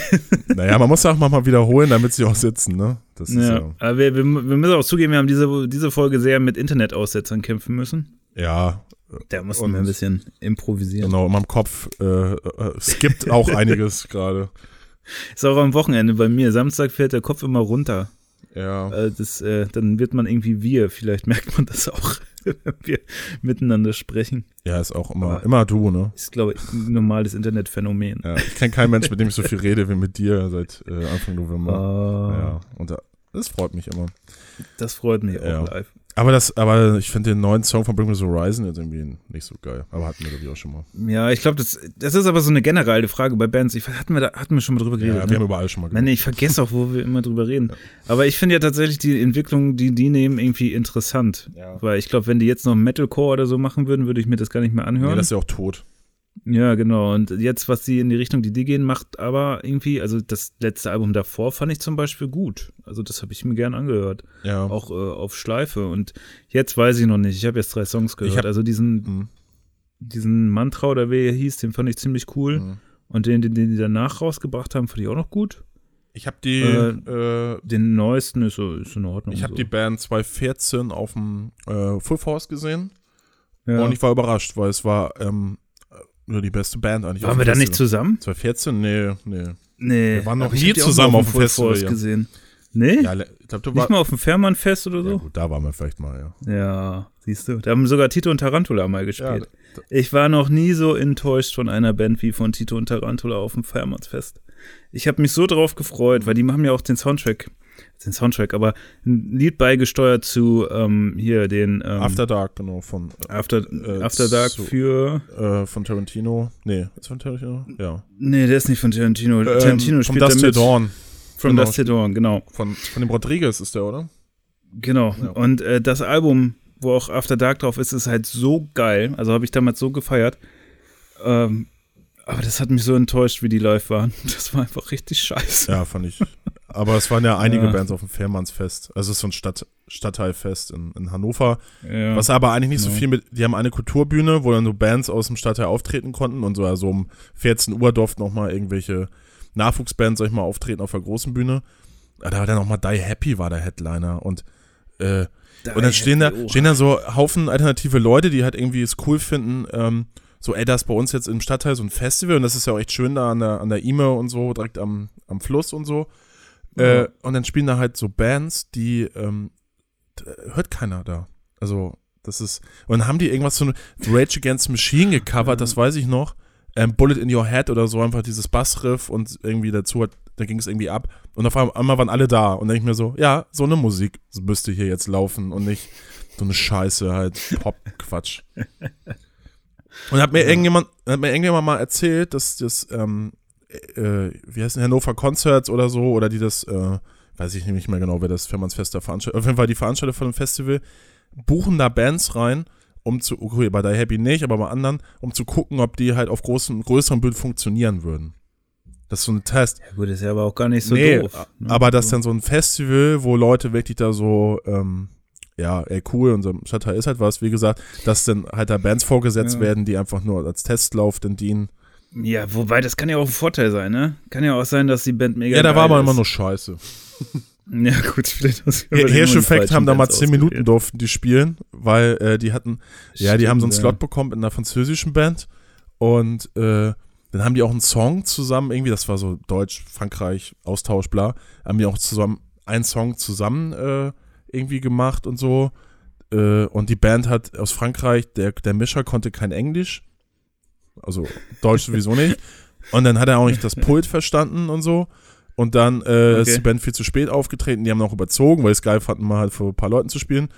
naja, man muss ja auch mal wiederholen, damit sie auch sitzen, ne? Das Ja, ja. aber wir, wir, wir müssen auch zugeben, wir haben diese, diese Folge sehr mit Internetaussetzern kämpfen müssen. Ja, Da mussten Und- wir ein bisschen improvisieren. genau. In meinem Kopf äh, äh, skippt auch einiges gerade. Ist auch am Wochenende bei mir. Samstag fällt der Kopf immer runter. Ja. Äh, das, äh, dann wird man irgendwie wir. Vielleicht merkt man das auch, wenn wir miteinander sprechen. Ja, ist auch immer, Aber- immer du, ne? Ist, glaube ich, ein normales Internetphänomen. Ja, ich kenne keinen Menschen, mit dem ich so viel rede wie mit dir seit äh, Anfang November. Ah, Ja, und das freut mich immer. Das freut mich Ja. auch live. Aber das, aber ich finde den neuen Song von Bring Me the Horizon jetzt irgendwie nicht so geil. Aber hatten wir, glaube ich, auch schon mal. Ja, ich glaube, das, das ist aber so eine generelle Frage bei Bands. Ich, hatten, wir da, hatten wir schon mal drüber Ja, geredet. wir haben ne? überall schon mal Mann, ich vergesse auch, wo wir immer drüber reden. Aber ich finde ja tatsächlich die Entwicklung, die die nehmen, irgendwie interessant. Ja. Weil ich glaube, wenn die jetzt noch Metalcore oder so machen würden, würde ich mir das gar nicht mehr anhören. Nee, das ist ja auch tot. Ja, genau. Und jetzt, was die in die Richtung, die die gehen, macht aber irgendwie, also das letzte Album davor fand ich zum Beispiel gut. Also das habe ich mir gern angehört. Ja. Auch äh, auf Schleife. Und jetzt weiß ich noch nicht. Ich habe jetzt drei Songs gehört. hab- also diesen, Mhm. diesen Mantra oder wie er hieß, den fand ich ziemlich cool. Mhm. Und den, den, den die danach rausgebracht haben, fand ich auch noch gut. Ich habe die, Äh, äh, Den neuesten ist so, ist in Ordnung. ich habe so. die Band 2014 auf dem äh, Full Force gesehen ja. und ich war überrascht, weil es war ähm, nur die beste Band eigentlich. auf Waren wir da nicht zusammen? 2014? Nee, nee. Nee. Wir waren noch nie zusammen mal auf dem Festival, ja. gesehen. Nee? Ja, ich glaube, du nicht mal auf dem Fährmann-Fest oder Ja, so? gut, da waren wir vielleicht mal, ja. Ja, siehst du. Da haben sogar Tito und Tarantula mal Ja, gespielt. ich war noch nie so enttäuscht von einer Band wie von Tito und Tarantula auf dem Fährmannsfest. Ich habe mich so drauf gefreut, weil die haben ja auch den Soundtrack, den Soundtrack, aber ein Lied beigesteuert zu ähm, hier den ähm, After Dark, genau, von, After, äh, After Dark so- für. äh, von Tarantino. Nee, ist von Tarantino? Ja. Nee, der ist nicht von Tarantino. Tarantino ähm, von spielt Dust Till damit. Dawn. From Genau. Dust Dawn, genau. Von, von dem Rodriguez ist der, oder? Genau. Ja. Und äh, das Album, wo auch After Dark drauf ist, ist halt so geil. Also habe ich damals so gefeiert. Ähm, aber das hat mich so enttäuscht, wie die live waren. Das war einfach richtig scheiße. Ja, fand ich. Aber es waren ja einige Ja. Bands auf dem Fährmannsfest. Also es ist so ein Stadt, Stadtteilfest in, in Hannover. Ja. Was aber eigentlich nicht so Genau. viel mit. Die haben eine Kulturbühne, wo dann so Bands aus dem Stadtteil auftreten konnten und so also um 14 Uhr durften noch mal irgendwelche Nachwuchsbands, sag ich mal, auftreten auf der großen Bühne. Da war dann noch mal Die Happy war der Headliner und äh, und dann stehen da, stehen da so Haufen alternative Leute, die halt irgendwie es cool finden, ähm, so, ey, da ist bei uns jetzt im Stadtteil so ein Festival und das ist ja auch echt schön da an der, an der Ime und so, direkt am, am Fluss und so. Äh, Ja. und dann spielen da halt so Bands, die ähm, hört keiner da. Also, Das ist, und dann haben die irgendwas so Rage Against Machine gecovert, das weiß ich noch. Ähm, Bullet in Your Head oder so, einfach dieses Bassriff und irgendwie dazu hat, da ging es irgendwie ab. Und auf einmal waren alle da und dann denke ich mir so, ja, so eine Musik müsste hier jetzt laufen und nicht so eine Scheiße halt, Pop-Quatsch. Und hat mir irgendjemand, hat mir irgendjemand mal erzählt, dass das, ähm, äh, wie heißt denn, Hannover Concerts oder so, oder die das, äh, weiß ich nicht mehr genau, wer das Firmansfester veranstaltet, auf jeden Fall die Veranstalter von dem Festival, buchen da Bands rein, um zu, okay, bei der Happy nicht, aber bei anderen, um zu gucken, ob die halt auf großen, größeren Bild funktionieren würden. Das ist so ein Test. Ja, gut, ist ja aber auch gar nicht so nee, doof. Ne? Aber das ist dann so ein Festival, wo Leute wirklich da so, ähm, ja, ey, cool, unser Stadtteil ist halt was, wie gesagt, dass dann halt da Bands vorgesetzt ja. werden, die einfach nur als Testlauf dann dienen. Ja, wobei, das kann ja auch ein Vorteil sein, ne? Kann ja auch sein, dass die Band mega Ja, da war aber immer nur scheiße. Ja, gut, vielleicht das Hirscheffekt haben da mal zehn Minuten durften die spielen, weil äh, die hatten, Stimmt, ja, die haben so einen Slot bekommen in einer französischen Band und äh, dann haben die auch einen Song zusammen, irgendwie, das war so Deutsch, Frankreich, Austausch, bla, haben die auch zusammen einen Song zusammen äh, irgendwie gemacht und so. Äh, und die Band hat aus Frankreich, der, der Mischer konnte kein Englisch, also Deutsch sowieso nicht. Und dann hat er auch nicht das Pult verstanden und so. Und dann äh, okay. ist die Band viel zu spät aufgetreten. Die haben auch überzogen, weil es geil fanden, mal halt vor ein paar Leuten zu spielen.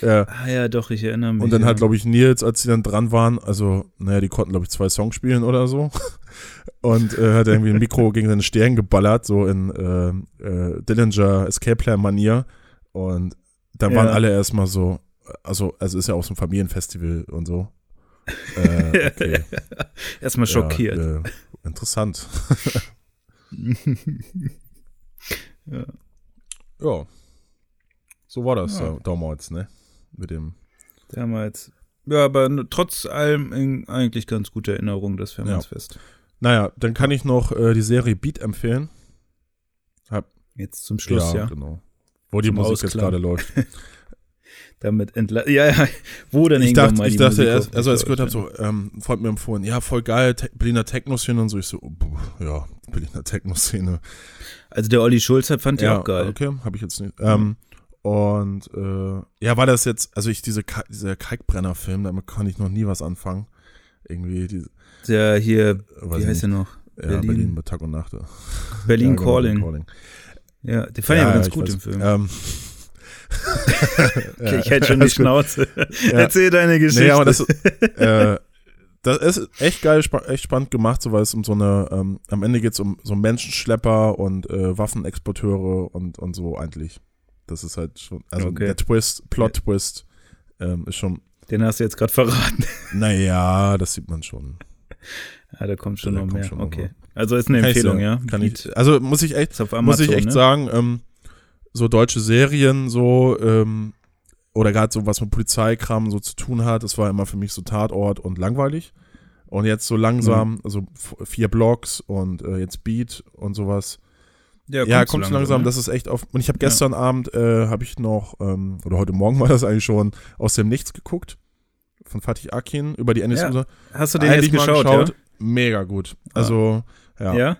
Äh, ah ja, doch, ich erinnere mich. Und dann ja. hat, glaube ich, Nils, als sie dann dran waren, also, naja, die konnten, glaube ich, zwei Songs spielen oder so. Und äh, hat irgendwie ein Mikro gegen seine Stirn geballert, so in äh, äh, Dillinger Escape Plan-Manier. Und dann ja. waren alle erstmal so, also, also ist ja auch so ein Familienfestival und so. Äh, okay. erstmal schockiert. Ja, äh, interessant. ja. ja. So war das ja. damals, ne? Mit dem. Damals. Ja, aber trotz allem eigentlich ganz gute Erinnerung, das Firmensfest. Ja. Naja, dann kann ich noch äh, die Serie Beat empfehlen. Hab, jetzt zum Schluss, ja. ja. genau. Wo die Musik Ausklang. jetzt gerade läuft. Damit entla ja, ja, wo dann ich dachte, mal ich dachte erst, also als ich gehört habe, so, ähm, Freund mir empfohlen, ja, voll geil, Te Berliner Techno-Szene und so, ich so, oh, ja, Berliner Techno-Szene. Also der Olli Schulz hat, fand ja, die auch geil. okay, habe ich jetzt nicht. Ähm, und äh, ja, war das jetzt, also ich, diese dieser Kalkbrenner-Film, damit kann ich noch nie was anfangen. Irgendwie, die, Der hier, wie heißt der noch? Ja, Berlin, Berlin mit Tag und Nacht. Berlin ja, genau, Calling. Calling. Ja, den fand ja, ich aber ganz gut weiß, im Film. Ähm, okay, ich hätte schon die Schnauze. Erzähl deine Geschichte. Nee, aber das, äh, das ist echt geil, echt spannend gemacht, so weil es um so eine, ähm, am Ende geht es um so Menschenschlepper und äh, Waffenexporteure und, und so eigentlich. Das ist halt schon, also okay. der Twist, Plot-Twist ähm, ist schon. Den hast du jetzt gerade verraten. Naja, das sieht man schon. Ja, da kommt schon ja, noch mehr. Schon okay. Also ist eine kann Empfehlung, ja. Kann ich, also muss ich echt, Amazon, muss ich echt ne? sagen, ähm, so deutsche Serien, so, ähm, oder gerade so was mit Polizeikram so zu tun hat, das war immer für mich so Tatort und langweilig. Und jetzt so langsam, mhm. also vier Blocks und äh, jetzt Beat und sowas. Ja, ja kommt so langsam, langsam ne? das ist echt auf. Und ich habe gestern ja. Abend, äh, habe ich noch, ähm, oder heute Morgen war das eigentlich schon, aus dem Nichts geguckt. Von Fatih Akin über die NSU. Ja. Hast du den jetzt geschaut, geschaut, ja? Mega gut. Also, ja. Ja?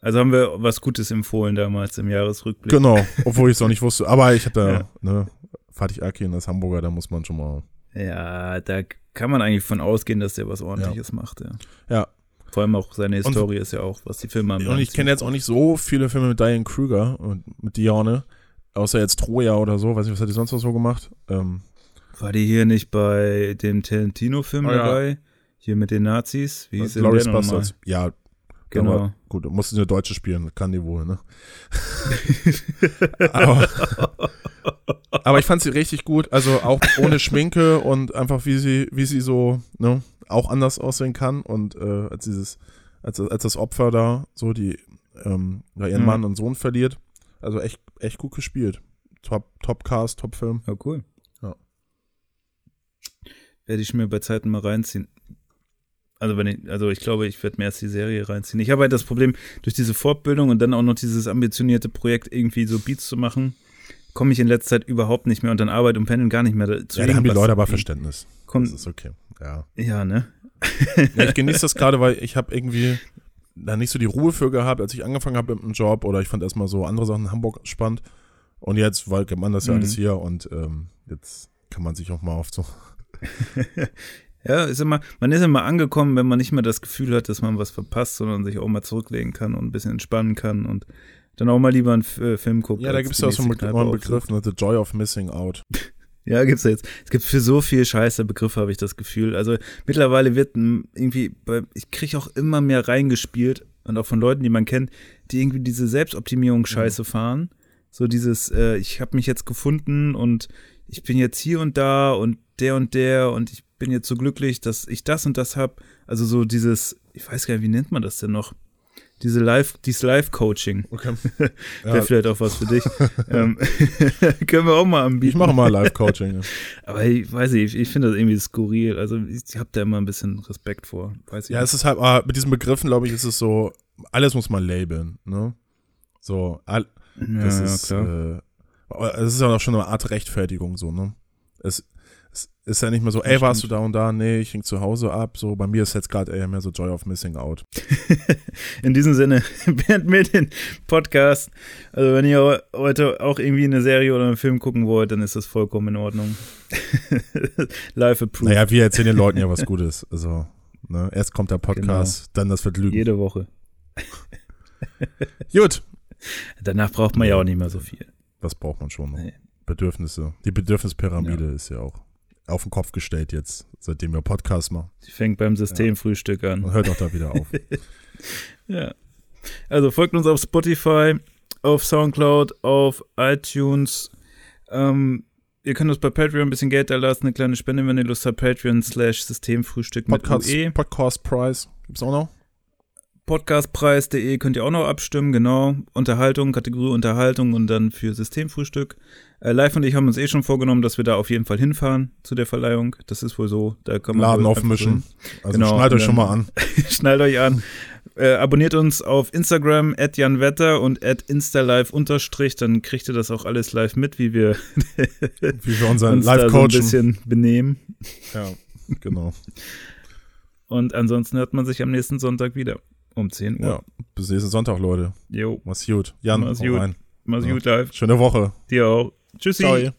Also haben wir was Gutes empfohlen damals im Jahresrückblick. Genau, obwohl ich es auch nicht wusste. Aber ich hatte, ja. ne, Fatih Akin als Hamburger, da muss man schon mal. Ja, da kann man eigentlich von ausgehen, dass der was ordentliches ja. macht, ja. Ja. Vor allem auch seine Historie und, ist ja auch, was die Filme haben. Und ich kenne jetzt auch nicht so viele Filme mit Diane Kruger und mit Diane, außer jetzt Troja oder so. Weiß nicht, was hat die sonst noch so gemacht? Ähm, War die hier nicht bei dem Tarantino-Film oh, dabei? Ja. Hier mit den Nazis? Wie hieß der Bastards. Ja, Genau. Aber gut, musste eine Deutsche spielen, kann die wohl, ne? aber, aber, ich fand sie richtig gut, also auch ohne Schminke und einfach wie sie, wie sie so, ne, auch anders aussehen kann und äh, als dieses, als, als das Opfer da so die, ähm, ihren mhm. Mann und Sohn verliert. Also echt, echt gut gespielt. Top, Top Cast, Top Film. Ja, cool. Ja. Werde ich mir bei Zeiten mal reinziehen. Also wenn ich, also ich glaube, ich werde mehr als die Serie reinziehen. Ich habe halt das Problem, durch diese Fortbildung und dann auch noch dieses ambitionierte Projekt, irgendwie so Beats zu machen, komme ich in letzter Zeit überhaupt nicht mehr und dann Arbeit und Pendeln gar nicht mehr dazu. Ja, da haben die Leute aber Verständnis. Kommt, das ist okay. Ja. Ja, ne? ja, ich genieße das gerade, weil ich habe irgendwie da nicht so die Ruhe für gehabt, als ich angefangen habe mit dem Job oder ich fand erstmal so andere Sachen in Hamburg spannend und jetzt, weil man das ja mhm. alles hier und ähm, jetzt kann man sich auch mal auf so. ja, ist immer, man ist immer angekommen, wenn man nicht mehr das Gefühl hat, dass man was verpasst, sondern sich auch mal zurücklegen kann und ein bisschen entspannen kann und dann auch mal lieber einen äh, Film guckt. Ja, da gibt es ja auch so einen neuen Begriff, ne? The Joy of Missing Out. Ja, gibt's ja jetzt. Es gibt für so viel scheiße Begriffe, habe ich das Gefühl. Also mittlerweile wird irgendwie, ich kriege auch immer mehr reingespielt und auch von Leuten, die man kennt, die irgendwie diese Selbstoptimierung scheiße mhm. fahren. So dieses, äh, ich habe mich jetzt gefunden und ich bin jetzt hier und da und der und der und ich bin jetzt so glücklich, dass ich das und das habe. Also so dieses, ich weiß gar nicht, wie nennt man das denn noch? diese Live, dieses Live-Coaching. Okay. Ja. Wäre vielleicht auch was für dich. ähm, können wir auch mal anbieten. Ich mache mal Live-Coaching. Ja. Aber ich weiß nicht, ich, ich finde das irgendwie skurril. Also ich habe da immer ein bisschen Respekt vor. Weiß ja, nicht. es ist halt, ah, mit diesen Begriffen, glaube ich, ist es so, alles muss man labeln. Ne? So, all, das ja, ist, ja, klar. Äh, es ist ja auch schon eine Art Rechtfertigung so, ne? Es, es ist ja nicht mehr so, ey, warst du da und da? Nee, ich hing zu Hause ab. So, bei mir ist jetzt gerade eher mehr so Joy of Missing Out. In diesem Sinne, während mir den Podcast, also wenn ihr heute auch irgendwie eine Serie oder einen Film gucken wollt, dann ist das vollkommen in Ordnung. Live approved. Naja, wir erzählen den Leuten ja was Gutes. Also, ne? erst kommt der Podcast, genau. dann das Vergnügen. Jede Woche. Gut. Danach braucht man ja auch nicht mehr so viel. Das braucht man schon. Nee. Bedürfnisse. Die Bedürfnispyramide ja. ist ja auch auf den Kopf gestellt jetzt, seitdem wir Podcast machen. Sie fängt beim Systemfrühstück ja. an. Und hört auch da wieder auf. ja. Also folgt uns auf Spotify, auf Soundcloud, auf iTunes. Ähm, ihr könnt uns bei Patreon ein bisschen Geld da lassen, eine kleine Spende, wenn ihr Lust habt. Patreon slash Systemfrühstück Podcast, mit UE. Podcast Price gibt's auch noch? Podcastpreis.de könnt ihr auch noch abstimmen, genau. Unterhaltung, Kategorie Unterhaltung und dann für Systemfrühstück. Äh, Live und ich haben uns eh schon vorgenommen, dass wir da auf jeden Fall hinfahren zu der Verleihung. Das ist wohl so. Da kann man Laden aufmischen. Also genau, schnallt euch schon mal an. schnallt euch an. Äh, abonniert uns auf Instagram at janwetter und at instalive unterstrich, dann kriegt ihr das auch alles live mit, wie wir, wie wir unseren live so ein bisschen benehmen. Ja, genau. Und ansonsten hört man sich am nächsten Sonntag wieder um 10 Uhr. Ja, bis nächsten Sonntag, Leute. Jo. Mach's gut. Jan, Mach's gut. Rein. Mach's ja. gut live. Schöne Woche. Dir auch. Tschüssi. Ciao.